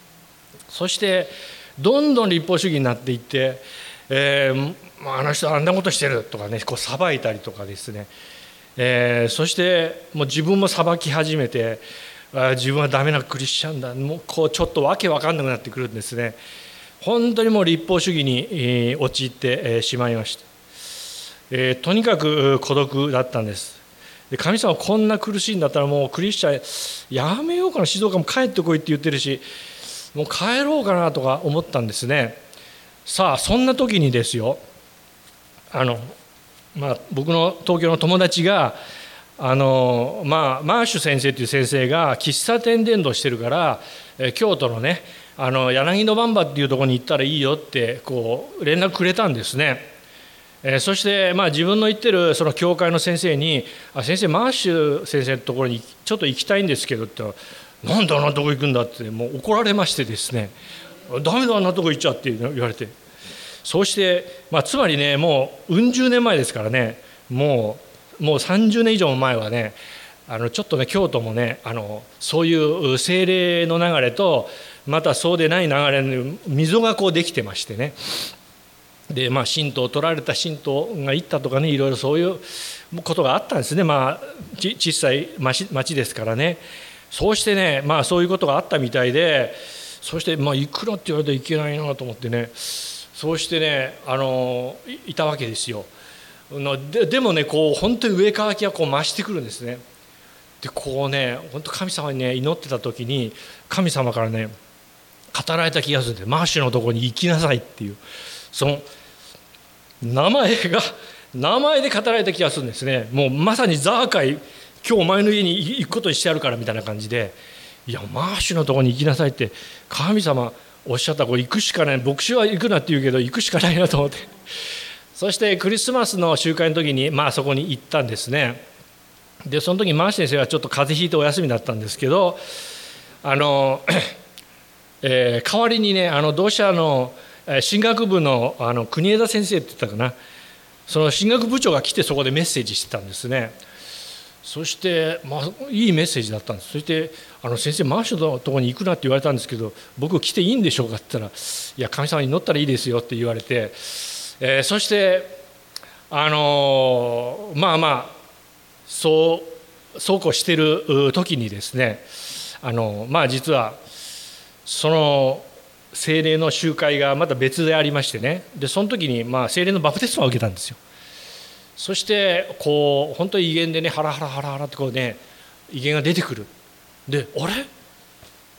そしてどんどん立法主義になっていって、えー、あの人あんなことしてるとかねこう裁いたりとかですね、えー、そしてもう自分も裁き始めて自分はダメなクリスチャンだ。もうこうちょっとわけわかんなくなってくるんですね。本当にもう立法主義に陥ってしまいました、えー、とにかく孤独だったんです。で神様こんな苦しいんだったらもうクリスチャンやめようかな。静岡も帰ってこいって言ってるしもう帰ろうかなとか思ったんですねさあそんな時にですよあの、まあ、僕の東京の友達があの、まあ、マーシュ先生という先生が喫茶店伝道してるから京都のねあの柳の番場っていうとこに行ったらいいよってこう連絡くれたんですね。えそして、まあ、自分の言ってるその教会の先生に「あ先生マーシュ先生のところにちょっと行きたいんですけど」ってなんであんなとこ行くんだってもう怒られましてですねダメだあんなとこ行っちゃって言われて。そうして、まあ、つまりねもううん十年前ですからねもうもう30年以上前はねあのちょっとね京都もねあのそういう精霊の流れとまたそうでない流れの溝がこうできてましてね。でまあ神道を取られた神道が行ったとかねいろいろそういうことがあったんですね。まあ小さい町ですからね。そうしてねまあそういうことがあったみたいでそしてまあいくらって言われたらいけないなと思ってねそうしてねあのいたわけですよ。ででもねこう本当に上乾きがこう増してくるんですね。でこうね本当神様にね祈ってた時に神様からね語られた気がするんでマーシュのとこに行きなさいっていうその名前が名前で語られた気がするんですねもうまさにザーカイ今日お前の家に行くことにしてやるからみたいな感じでいやマーシュのとこに行きなさいって神様おっしゃったこれ行くしかない。牧師は行くなって言うけど行くしかないなと思って。そしてクリスマスの集会の時にまあそこに行ったんですね。でその時マーシュ先生はちょっと風邪ひいてお休みだったんですけどあの、えー、代わりにねあの同社の進学部のあの国枝先生って言ったかな。その進学部長が来てそこでメッセージしてたんですね。そして、まあ、いいメッセージだったんですそしてあの先生マンションのところに行くなって言われたんですけど僕来ていいんでしょうかって言ったらいや神様に乗ったらいいですよって言われて、えー、そしてあのー、まあまあそうそうこうしてる時にですねあのまあ実はその精霊の集会がまた別でありましてねでその時にまあ精霊のバプテスマを受けたんですよ。そしてこう本当に威厳でねハラハラハラハラってこうね威厳が出てくる。であれ？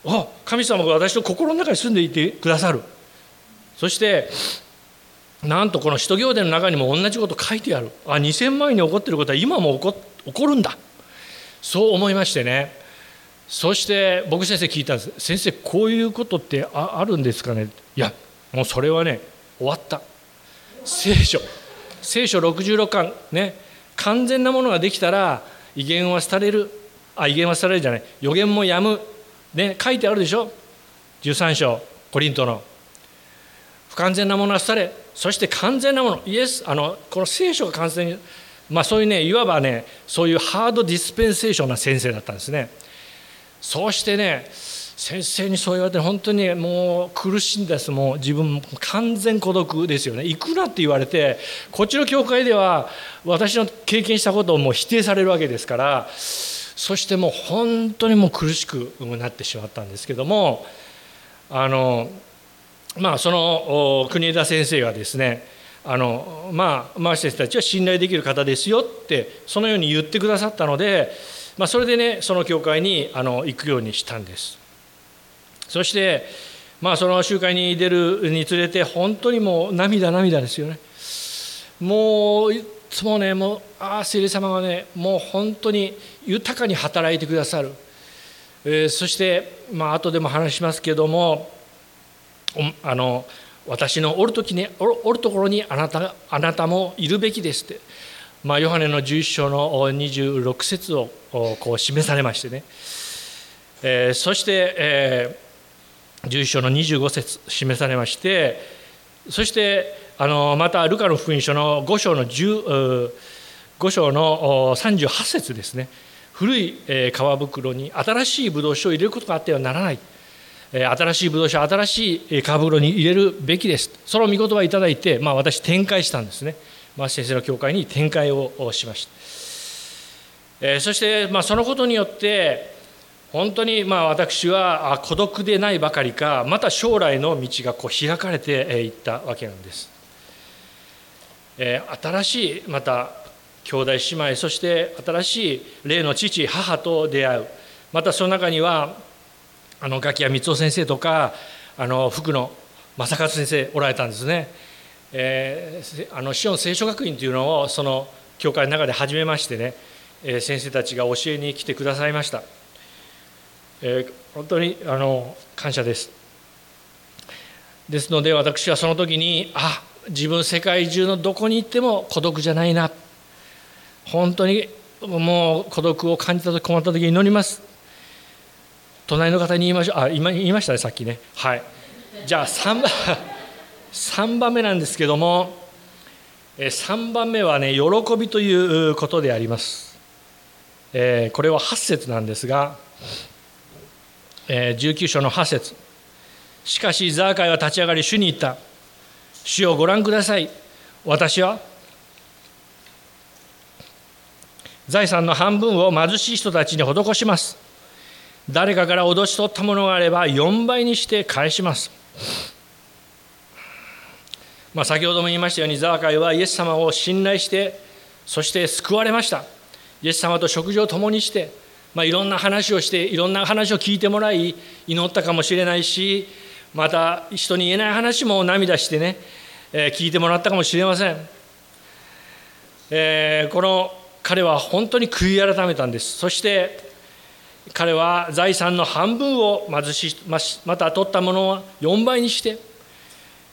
あ神様が私の心の中に住んでいてくださる。そしてなんとこの使徒行伝の中にも同じこと書いてある。あ2000万円に起こっていることは今も起こ起こるんだ。そう思いましてね。そして僕先生聞いたんです。先生こういうことってあるんですかね？いやもうそれはね終わった。聖書。聖書66巻ね完全なものができたら威厳は廃れる。あ威厳は廃れるじゃない。予言もやむ。ね書いてあるでしょ？13章コリントの。不完全なものは廃れ。そして完全なもの。イエスあのこの聖書が完全にまあそういうねいわばねそういうハードディスペンセーションな先生だったんですね。そうしてね先生にそう言われて本当にもう苦しいんですもう自分も完全孤独ですよね行くなって言われてこっちの教会では私の経験したことをもう否定されるわけですからそしてもう本当にもう苦しくなってしまったんですけどもあのまあその国枝先生がですねあのまあマーシたちは信頼できる方ですよってそのように言ってくださったので、まあ、それでねその教会にあの行くようにしたんです。そして、まあ、その集会に出るにつれて本当にもう涙涙ですよね。もういつもねもうああ聖霊様がねもう本当に豊かに働いてくださる、えー、そしてまあ後でも話しますけどもあの私のおる時におるところにあなたあなたもいるべきですって、まあ、ヨハネの11章の26節をこう示されましてね、えー、そして、えー11章の25節示されましてそしてあのまたルカの福音書の5章の10 5章の38節ですね。古い皮袋に新しいブドウ酒を入れることがあってはならない。新しいブドウ酒新しい皮袋に入れるべきです。その御言葉をいただいて、まあ、私展開したんですね、まあ、先生の教会に展開をしました。そして、まあ、そのことによって本当にまあ私は孤独でないばかりかまた将来の道がこう開かれていったわけなんです。新しいまた兄弟姉妹そして新しい霊の父母と出会うまたその中にはあのガキヤ光夫先生とかあの福野正和先生おられたんですね。えー、あのシオン聖書学院というのをその教会の中で始めましてね、え先生たちが教えに来てくださいました。えー、本当にあの感謝です。ですので私はその時にあ自分世界中のどこに行っても孤独じゃないな。本当にもう孤独を感じた時困った時に祈ります。隣の方に言いましょう。あ今言いましたねさっきね。はい。じゃあ3番 ,3 番目なんですけども3番目はね喜びということであります、え、これは8節なんですが19章の8節。しかしザーカイは立ち上がり主に言った。主をご覧ください。私は財産の半分を貧しい人たちに施します。誰かから脅し取ったものがあれば4倍にして返します、まあ、先ほども言いましたようにザーカイはイエス様を信頼してそして救われました。イエス様と食事を共にしてまあ、いろんな話をしていろんな話を聞いてもらい祈ったかもしれないしまた人に言えない話も涙してね、えー、聞いてもらったかもしれません、えー、この彼は本当に悔い改めたんです。そして彼は財産の半分を貧しまた取ったものは4倍にして、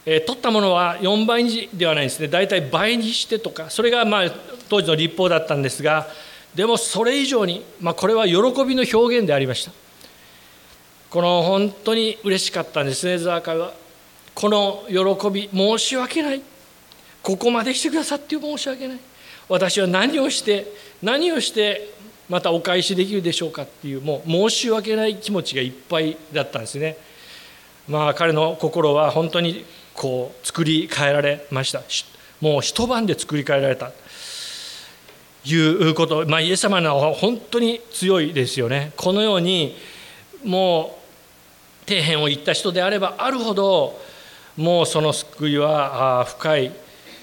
えー、取ったものは4倍にではないんですね。大体倍にしてとかそれがまあ当時の立法だったんですがでもそれ以上に、まあ、これは喜びの表現でありました。この本当に嬉しかったんですねザーカは。この喜び申し訳ない。ここまでしてくださって申し訳ない。私は何をして何をしてまたお返しできるでしょうかっていうもう申し訳ない気持ちがいっぱいだったんですね。まあ彼の心は本当にこう作り変えられました。もう一晩で作り変えられた。いうこと、まあ、イエス様のは本当に強いですよね。このようにもう底辺を言った人であればあるほどもうその救いは深い、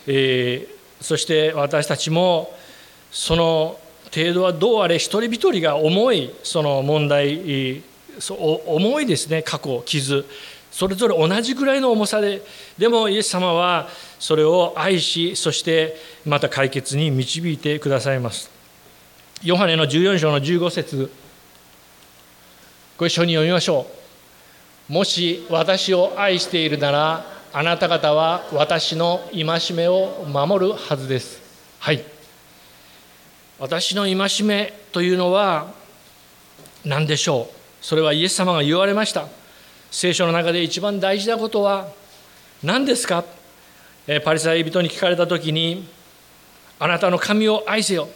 えー、そして私たちもその程度はどうあれ一人一人が重いその問題重いですね。過去傷。それぞれ同じぐらいの重さででもイエス様はそれを愛しそしてまた解決に導いてくださいます。ヨハネの14章の15節。ご一緒に読みましょう。もし私を愛しているならあなた方は私の戒めを守るはずです。はい。私の戒めというのは何でしょう？それはイエス様が言われました。聖書の中で一番大事なことは何ですか？パリサイ人に聞かれた時にあなたの神を愛せよ。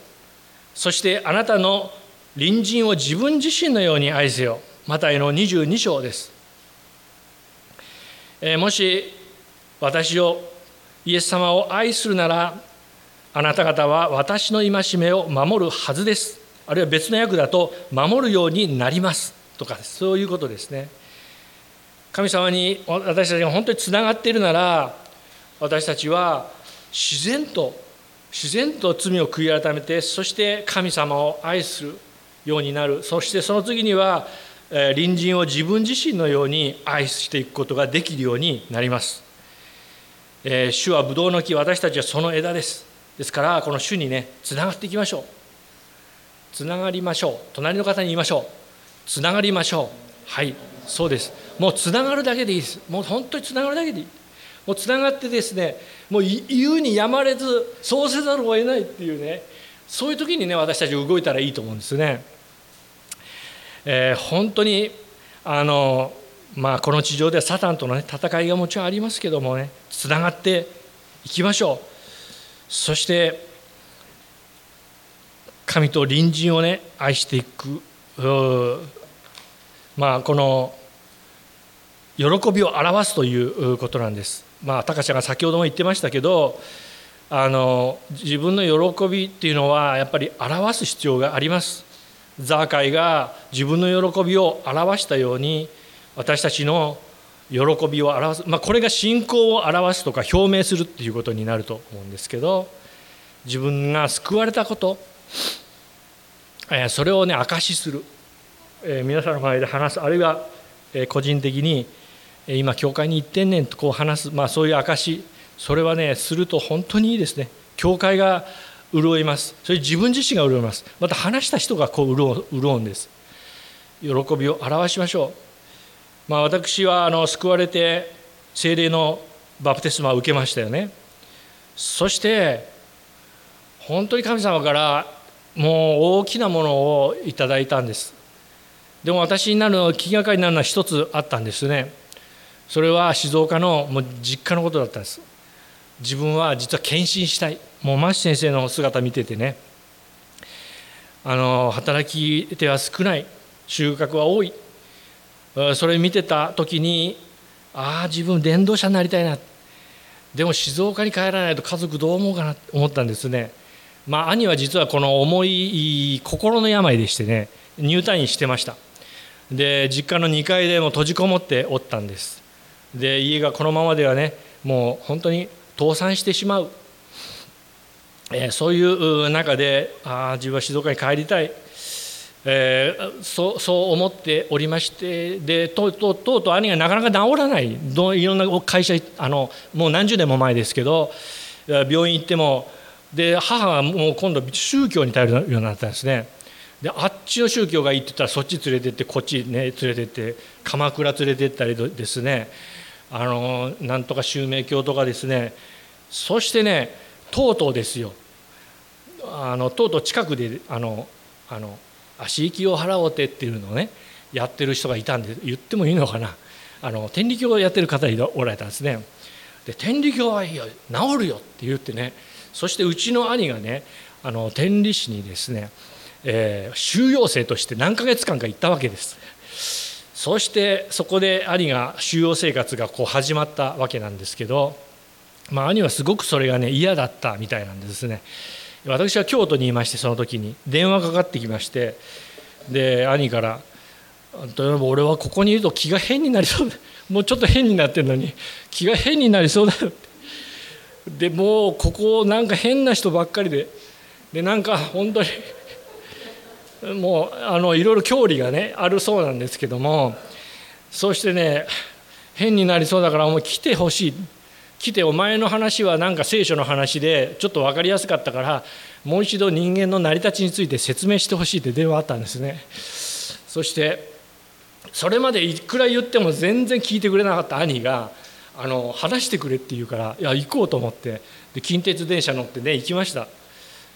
そしてあなたの隣人を自分自身のように愛せよ。マタイの22章です。もし私をイエス様を愛するならあなた方は私の戒めを守るはずです。あるいは別の訳だと守るようになります。とかそういうことですね。神様に私たちが本当につながっているなら私たちは自然と自然と罪を悔い改めてそして神様を愛するようになる。そしてその次には隣人を自分自身のように愛していくことができるようになります。え主はブドウの木私たちはその枝です。ですからこの主にねつながっていきましょう。つながりましょう。隣の方に言いましょう。つながりましょう。はいそうです。もうつながるだけでいいです。もう本当につながるだけでいい。もうつながってですねもう言うにやまれずそうせざるを得ないっていうねそういう時にね私たち動いたらいいと思うんですね、えー、本当にあのまあこの地上ではサタンとの、ね、戦いがもちろんありますけどもねつながっていきましょう。そして神と隣人をね愛していく。まあこの喜びを表すということなんです。まあ高ちゃんが先ほども言ってましたけどあの自分の喜びっていうのはやっぱり表す必要があります。ザーカイが自分の喜びを表したように私たちの喜びを表す、まあ、これが信仰を表すとか表明するっていうことになると思うんですけど自分が救われたことそれをね証しする皆さんの前で話すあるいは、個人的に今教会に行ってんねんとこう話す、まあ、そういう証それはねすると本当にいいですね。教会が潤います。それ自分自身が潤います。また話した人がこう潤うんです。喜びを表しましょう、まあ、私はあの救われて精霊のバプテスマを受けましたよね。そして本当に神様からもう大きなものをいただいたんです。でも私になるの気がかりになるのは一つあったんですね。それは静岡のもう実家のことだったんです。自分は実は献身したい。もうマシ先生の姿見ててね。あの働き手は少ない。収穫は多い。それ見てた時にああ自分伝道者になりたいな。でも静岡に帰らないと家族どう思うかな？と思ったんですね。まあ兄は実はこの重い心の病でしてね。入退院してました。で実家の2階でも閉じこもっておったんです。で家がこのままではねもう本当に倒産してしまう、えー、そういう中であ自分は静岡に帰りたい、えー、そうそう思っておりましてでとうとうとうとう兄がなかなか治らない。どいろんな会社あのもう何十年も前ですけど病院行ってもで母はもう今度宗教に頼るようになったんですね。であっちの宗教がいいって言ったらそっち連れてってこっちね連れてって鎌倉連れてったりですね。あのなんとか襲名教とかですね。そしてねとうとうですよ。あのとうとう近くであのあの足行きを払おうてっていうのをねやってる人がいたんで言ってもいいのかな。あの天理教をやってる方がおられたんですね。で天理教はいいよ治るよって言ってね。そしてうちの兄がねあの天理市にですねえー、収容生として何ヶ月間か行ったわけです。そしてそこで兄が収容生活がこう始まったわけなんですけど、まあ、兄はすごくそれがね嫌だったみたいなんですね。私は京都にいましてその時に電話かかってきましてで兄から「俺はここにいると気が変になりそうだ。もうちょっと変になってるのに気が変になりそうだ」って。でもうここなんか変な人ばっかりででなんか本当にもうあのいろいろ教理がねあるそうなんですけどもそしてね変になりそうだからもう来てほしい。来てお前の話はなんか聖書の話でちょっと分かりやすかったからもう一度人間の成り立ちについて説明してほしいって電話あったんですね。そしてそれまでいくら言っても全然聞いてくれなかった兄があの話してくれって言うからいや行こうと思ってで近鉄電車乗ってね行きました、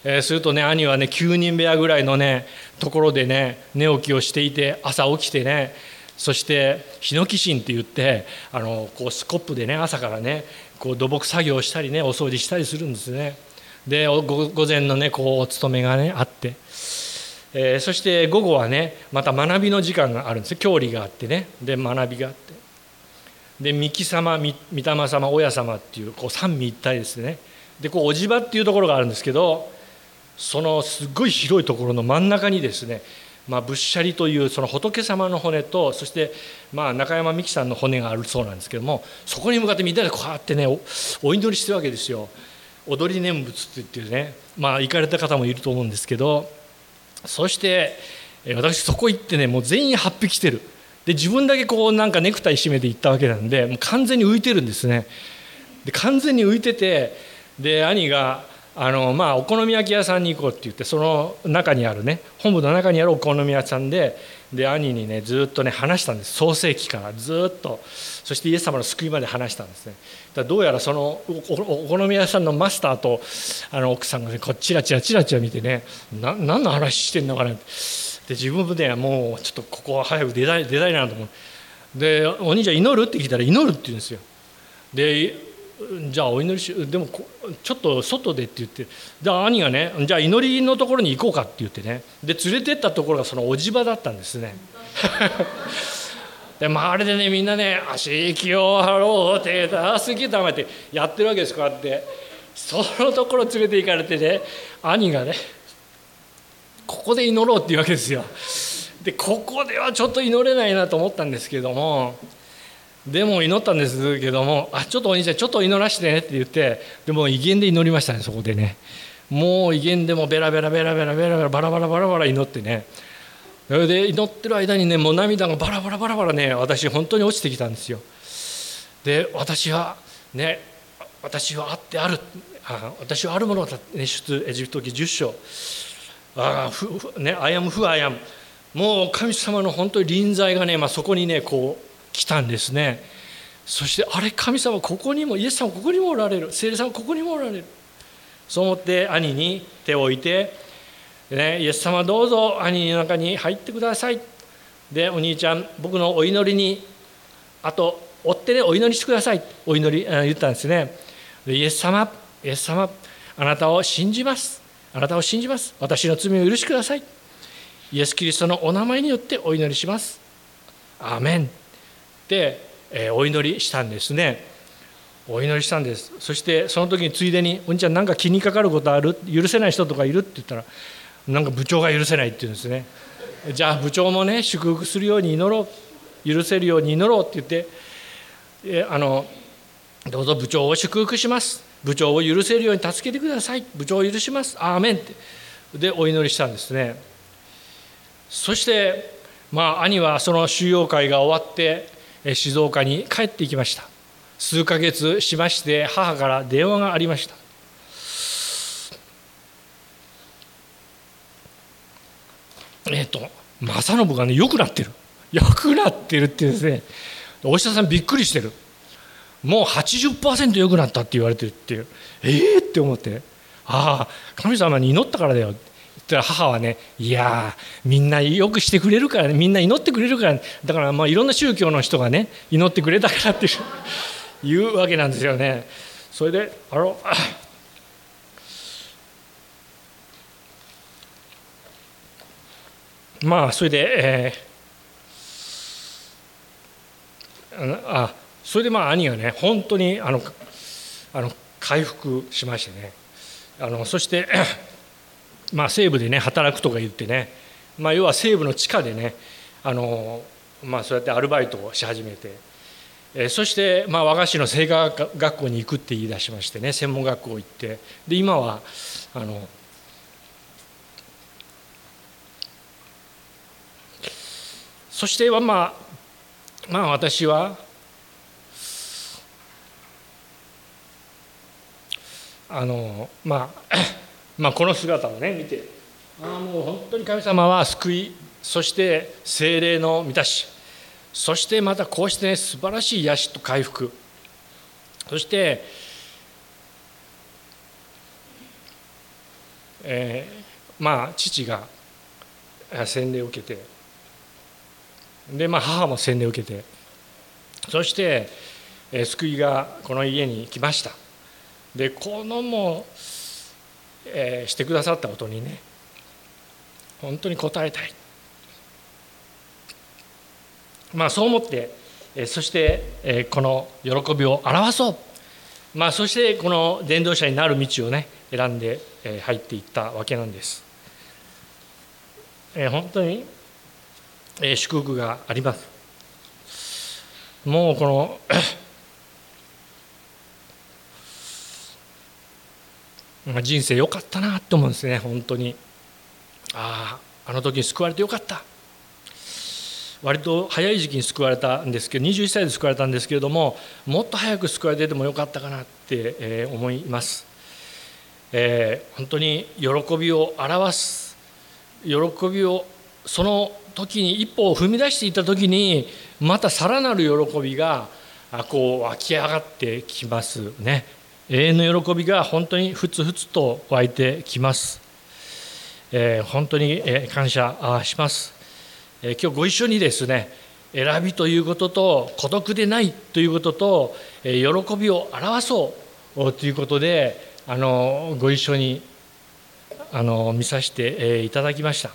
えー、するとね兄はね9人部屋ぐらいのねところでね寝起きをしていて朝起きてねそしてヒノキシンって言ってあのこうスコップでね朝からねこう土木作業をしたりねお掃除したりするんですね。で午前のねこうお勤めがねあって、えー、そして午後はねまた学びの時間があるんです教理があってね。で学びがあって。で三木様御霊様親様っていうこう三位一体ですね。でこうおじ場っていうところがあるんですけどそのすごい広いところの真ん中にですねまあ、ぶっしゃりというその仏様の骨とそしてまあ中山美樹さんの骨があるそうなんですけどもそこに向かってみんなでこうやってねお祈りしてるわけですよ。踊り念仏って言ってねまあ行かれた方もいると思うんですけどそして私そこ行ってねもう全員8匹してる。で自分だけこうなんかネクタイ締めて行ったわけなんでもう完全に浮いてるんですね。で完全に浮いててで兄があのまあお好み焼き屋さんに行こうって言ってその中にあるね本部の中にあるお好み屋さんでで兄にねずっとね話したんです。創世記からずっと。そしてイエス様の救いまで話したんですね。だどうやらそのお好み屋さんのマスターとあの奥さんがねこうチラチラチラチラ見てねな何の話してんのかなって。で自分でもうちょっとここは早く出たい出たいなと思う。で「お兄ちゃん祈る?」って聞いたら「祈る」って言うんですよ。でじゃあお祈りしでもちょっと外でって言ってじゃあ兄がねじゃあ祈りのところに行こうかって言ってねで連れてったところがそのおじ場だったんですね。で周りでねみんなね「足息を張ろう手助けたまってやってるわけですこうやって。そのところ連れて行かれてね兄がねここで祈ろうって言うわけですよ。でここではちょっと祈れないなと思ったんですけどもでも祈ったんですけども「あちょっとお兄ちゃんちょっと祈らしてね」って言ってでも威厳で祈りましたねそこでね。もう威厳でもベラベラベラベラベラベラバラバラバラバラ祈ってね。それで祈ってる間にねもう涙がバラバラバラバラね私本当に落ちてきたんですよ。で私はね私はあってあるあ私はあるものだ、ね、出エジプト記10章。ああふねアヤムフアヤム。もう神様の本当に臨在がね、まあ、そこにねこう来たんですね。そしてあれ神様ここにもイエス様ここにもおられる。聖霊様ここにもおられる。そう思って兄に手を置いて、ね、イエス様どうぞ兄の中に入ってください。でお兄ちゃん僕のお祈りにあと追ってねお祈りしてください。お祈り言ったんですね。でイエス様イエス様あなたを信じます。あなたを信じます。私の罪を許してください。イエス・キリストのお名前によってお祈りします。アーメン、えー、お祈りしたんですね。お祈りしたんです。そしてその時についでに「お兄ちゃん何か気にかかることある？許せない人とかいる?」って言ったらなんか部長が許せないって言うんですねじゃあ部長もね祝福するように祈ろう。許せるように祈ろうって言ってえあのどうぞ部長を祝福します。部長を許せるように助けてください。部長を許します。アーメンってでお祈りしたんですね。そしてまあ兄はその収容会が終わって静岡に帰っていきました。数ヶ月しまして母から電話がありました。えっ、ー、と正信がね良くなってる。良くなってるってですねお医者さんびっくりしてる。もう80%良くなったって言われてるっていう。ええー、って思って。ああ神様に祈ったからだよ。ったら母はねいやみんなよくしてくれるからねみんな祈ってくれるから、ね、だからまあいろんな宗教の人がね祈ってくれたからってい うわけなんですよね。それであのまあそれで、えー、あそれでまあ兄がね本当にあのあの回復しましてねあのそしてまあ、西部でね働くとか言ってね、まあ、要は西部の地下でねあの、まあ、そうやってアルバイトをし始めて、えそして、まあ、和菓子の製菓学校に行くって言い出しましてね専門学校行ってで今はあのそしてまあまあ私はあのまあ まあこの姿をね見てああもう本当に神様は救いそして精霊の満たしそしてまたこうしてね素晴らしい癒しと回復そしてえー、まあ父が洗礼を受けてでまあ母も洗礼を受けてそして、え、救いがこの家に来ました。でこのもう、え、してくださったことにね本当に応えたいまあそう思って、そして、この喜びを表そうまあそしてこの伝道者になる道をね選んで入っていったわけなんです。本当に祝福があります。もうこの ま人生良かったなと思うんですね本当に。あああの時に救われてよかった。割と早い時期に救われたんですけど21歳で救われたんですけれどももっと早く救われててもよかったかなって思います。えー、本当に喜びを表す喜びをその時に一歩を踏み出していた時にまたさらなる喜びがこう湧き上がってきますね。永遠の喜びが本当にふつふつと湧いてきます、えー、本当に感謝します、えー、今日ご一緒にですね選びということと孤独でないということと喜びを表そうということであのご一緒にあの見させていただきました。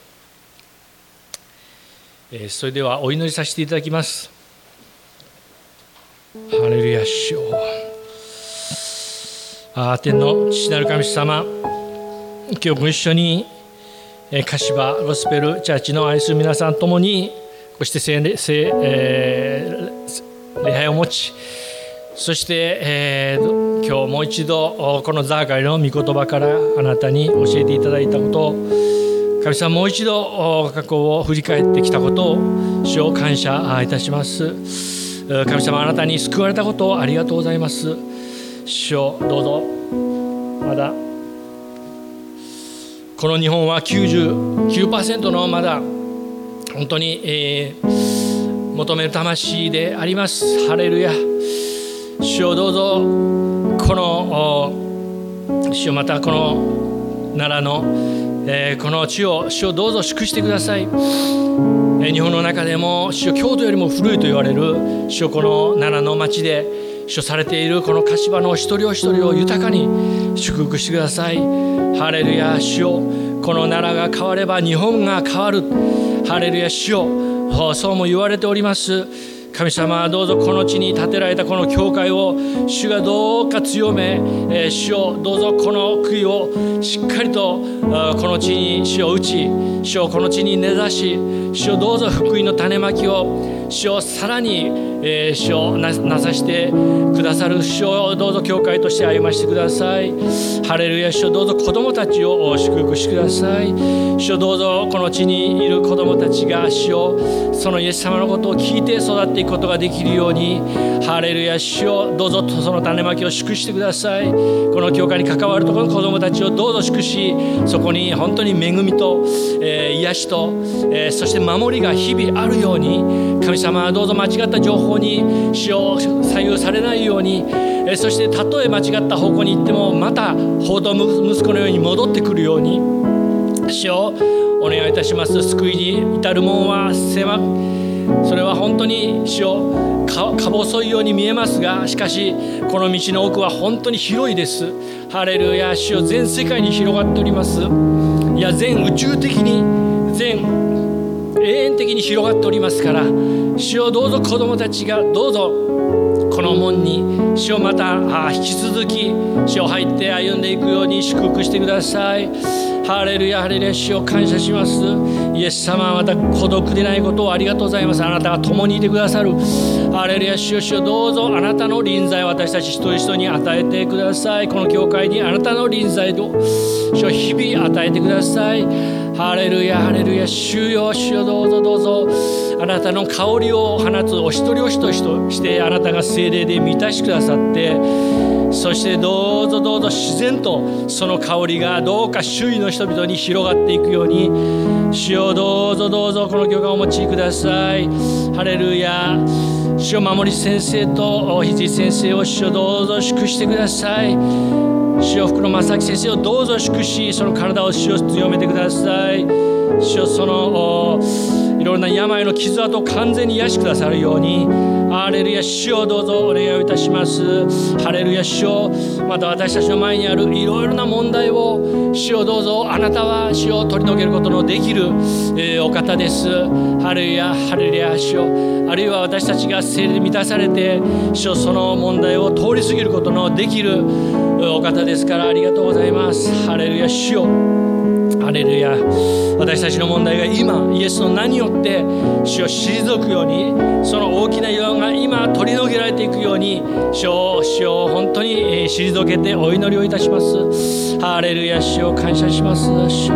えそれではお祈りさせていただきます。ハレルヤ主あ天の父なる神様今日ご一緒に柏ゴスペルチャーチの愛する皆さんともにこうして聖礼,、えー、礼拝を持ちそして、えー、今日もう一度このザーカイの御言葉からあなたに教えていただいたことを神様もう一度過去を振り返ってきたことを主を感謝いたします。神様あなたに救われたことをありがとうございます。主をどうぞ。まだ。この日本は99%のまだ本当に、えー、求める魂であります。ハレルヤ。主をどうぞ。この主をまたこの奈良の、えー、この地を主をどうぞ。祝してください、日本の中でも主を京都よりも古いと言われる主をこの奈良の町で主されているこの柏の一人お一人を豊かに祝福してください。ハレルヤ主をこの奈良が変われば日本が変わる。ハレルヤ主をそうも言われております。神様どうぞこの地に建てられたこの教会を主がどうか強め、え主をどうぞこの杭をしっかりとこの地に主を打ち主をこの地に根ざし主をどうぞ福音の種まきを主をさらにえー、主をなさしてくださる主をどうぞ教会として歩ましてください。ハレルヤ主をどうぞ子供たちを祝福してください。主をどうぞこの地にいる子供たちが主をそのイエス様のことを聞いて育っていくことができるようにハレルヤ主をどうぞその種まきを祝してください。この教会に関わるところの子供たちをどうぞ祝しそこに本当に恵みと、えー、癒しと、えー、そして守りが日々あるように神様はどうぞ間違った情報に主を左右されないようにそしてたとえ間違った方向に行ってもまた報道息子のように戻ってくるように主をお願いいたします。救いに至る門は狭それは本当に主をか細いように見えますがしかしこの道の奥は本当に広いです。ハレルヤ主を全世界に広がっております。いや全宇宙的に全永遠的に広がっておりますから主をどうぞ子供たちがどうぞ。この門に主をまた引き続き主を入って歩んでいくように祝福してください。ハレルヤハレルヤ主を感謝します。イエス様はまた孤独でないことをありがとうございます。あなたが共にいてくださる。ハレルヤ主よ主をどうぞ。あなたの臨在を私たち一人一人に与えてください。この教会にあなたの臨在を主を日々与えてください。ハレルヤハレルヤ主よ主よどうぞどうぞ。あなたの香りを放つお一人お一人としてあなたが精霊で満たしてくださって。そしてどうぞどうぞ自然とその香りがどうか周囲の人々に広がっていくように。主よどうぞどうぞこの教会をお持ちください。ハレルヤ主を守り先生と肘先生を主をどうぞ祝してください。主よ福の正樹先生をどうぞ祝しその体を主を強めてください。主よそのいろんな病の傷跡を完全に癒しくださるように。ハレルヤ主をどうぞお願いをいたします。ハレルヤ主をまた私たちの前にあるいろいろな問題を主をどうぞあなたは主を取り除けることのできる、えー、お方です。ハレルヤハレルヤ主をあるいは私たちが聖霊で満たされて主をその問題を通り過ぎることのできるお方ですからありがとうございます。ハレルヤ主よ。ハレルヤ私たちの問題が今イエスの名によって主を退くようにその大きな岩が今取り除けられていくように主を主を本当に退けてお祈りをいたします。ハレルヤ主を感謝します。主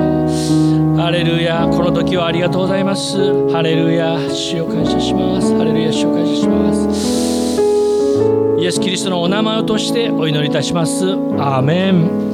ハレルヤこの時はありがとうございます。ハレルヤ主を感謝します。ハレルヤ主を感謝します。イエス・キリストのお名前を通してお祈りいたします。アーメン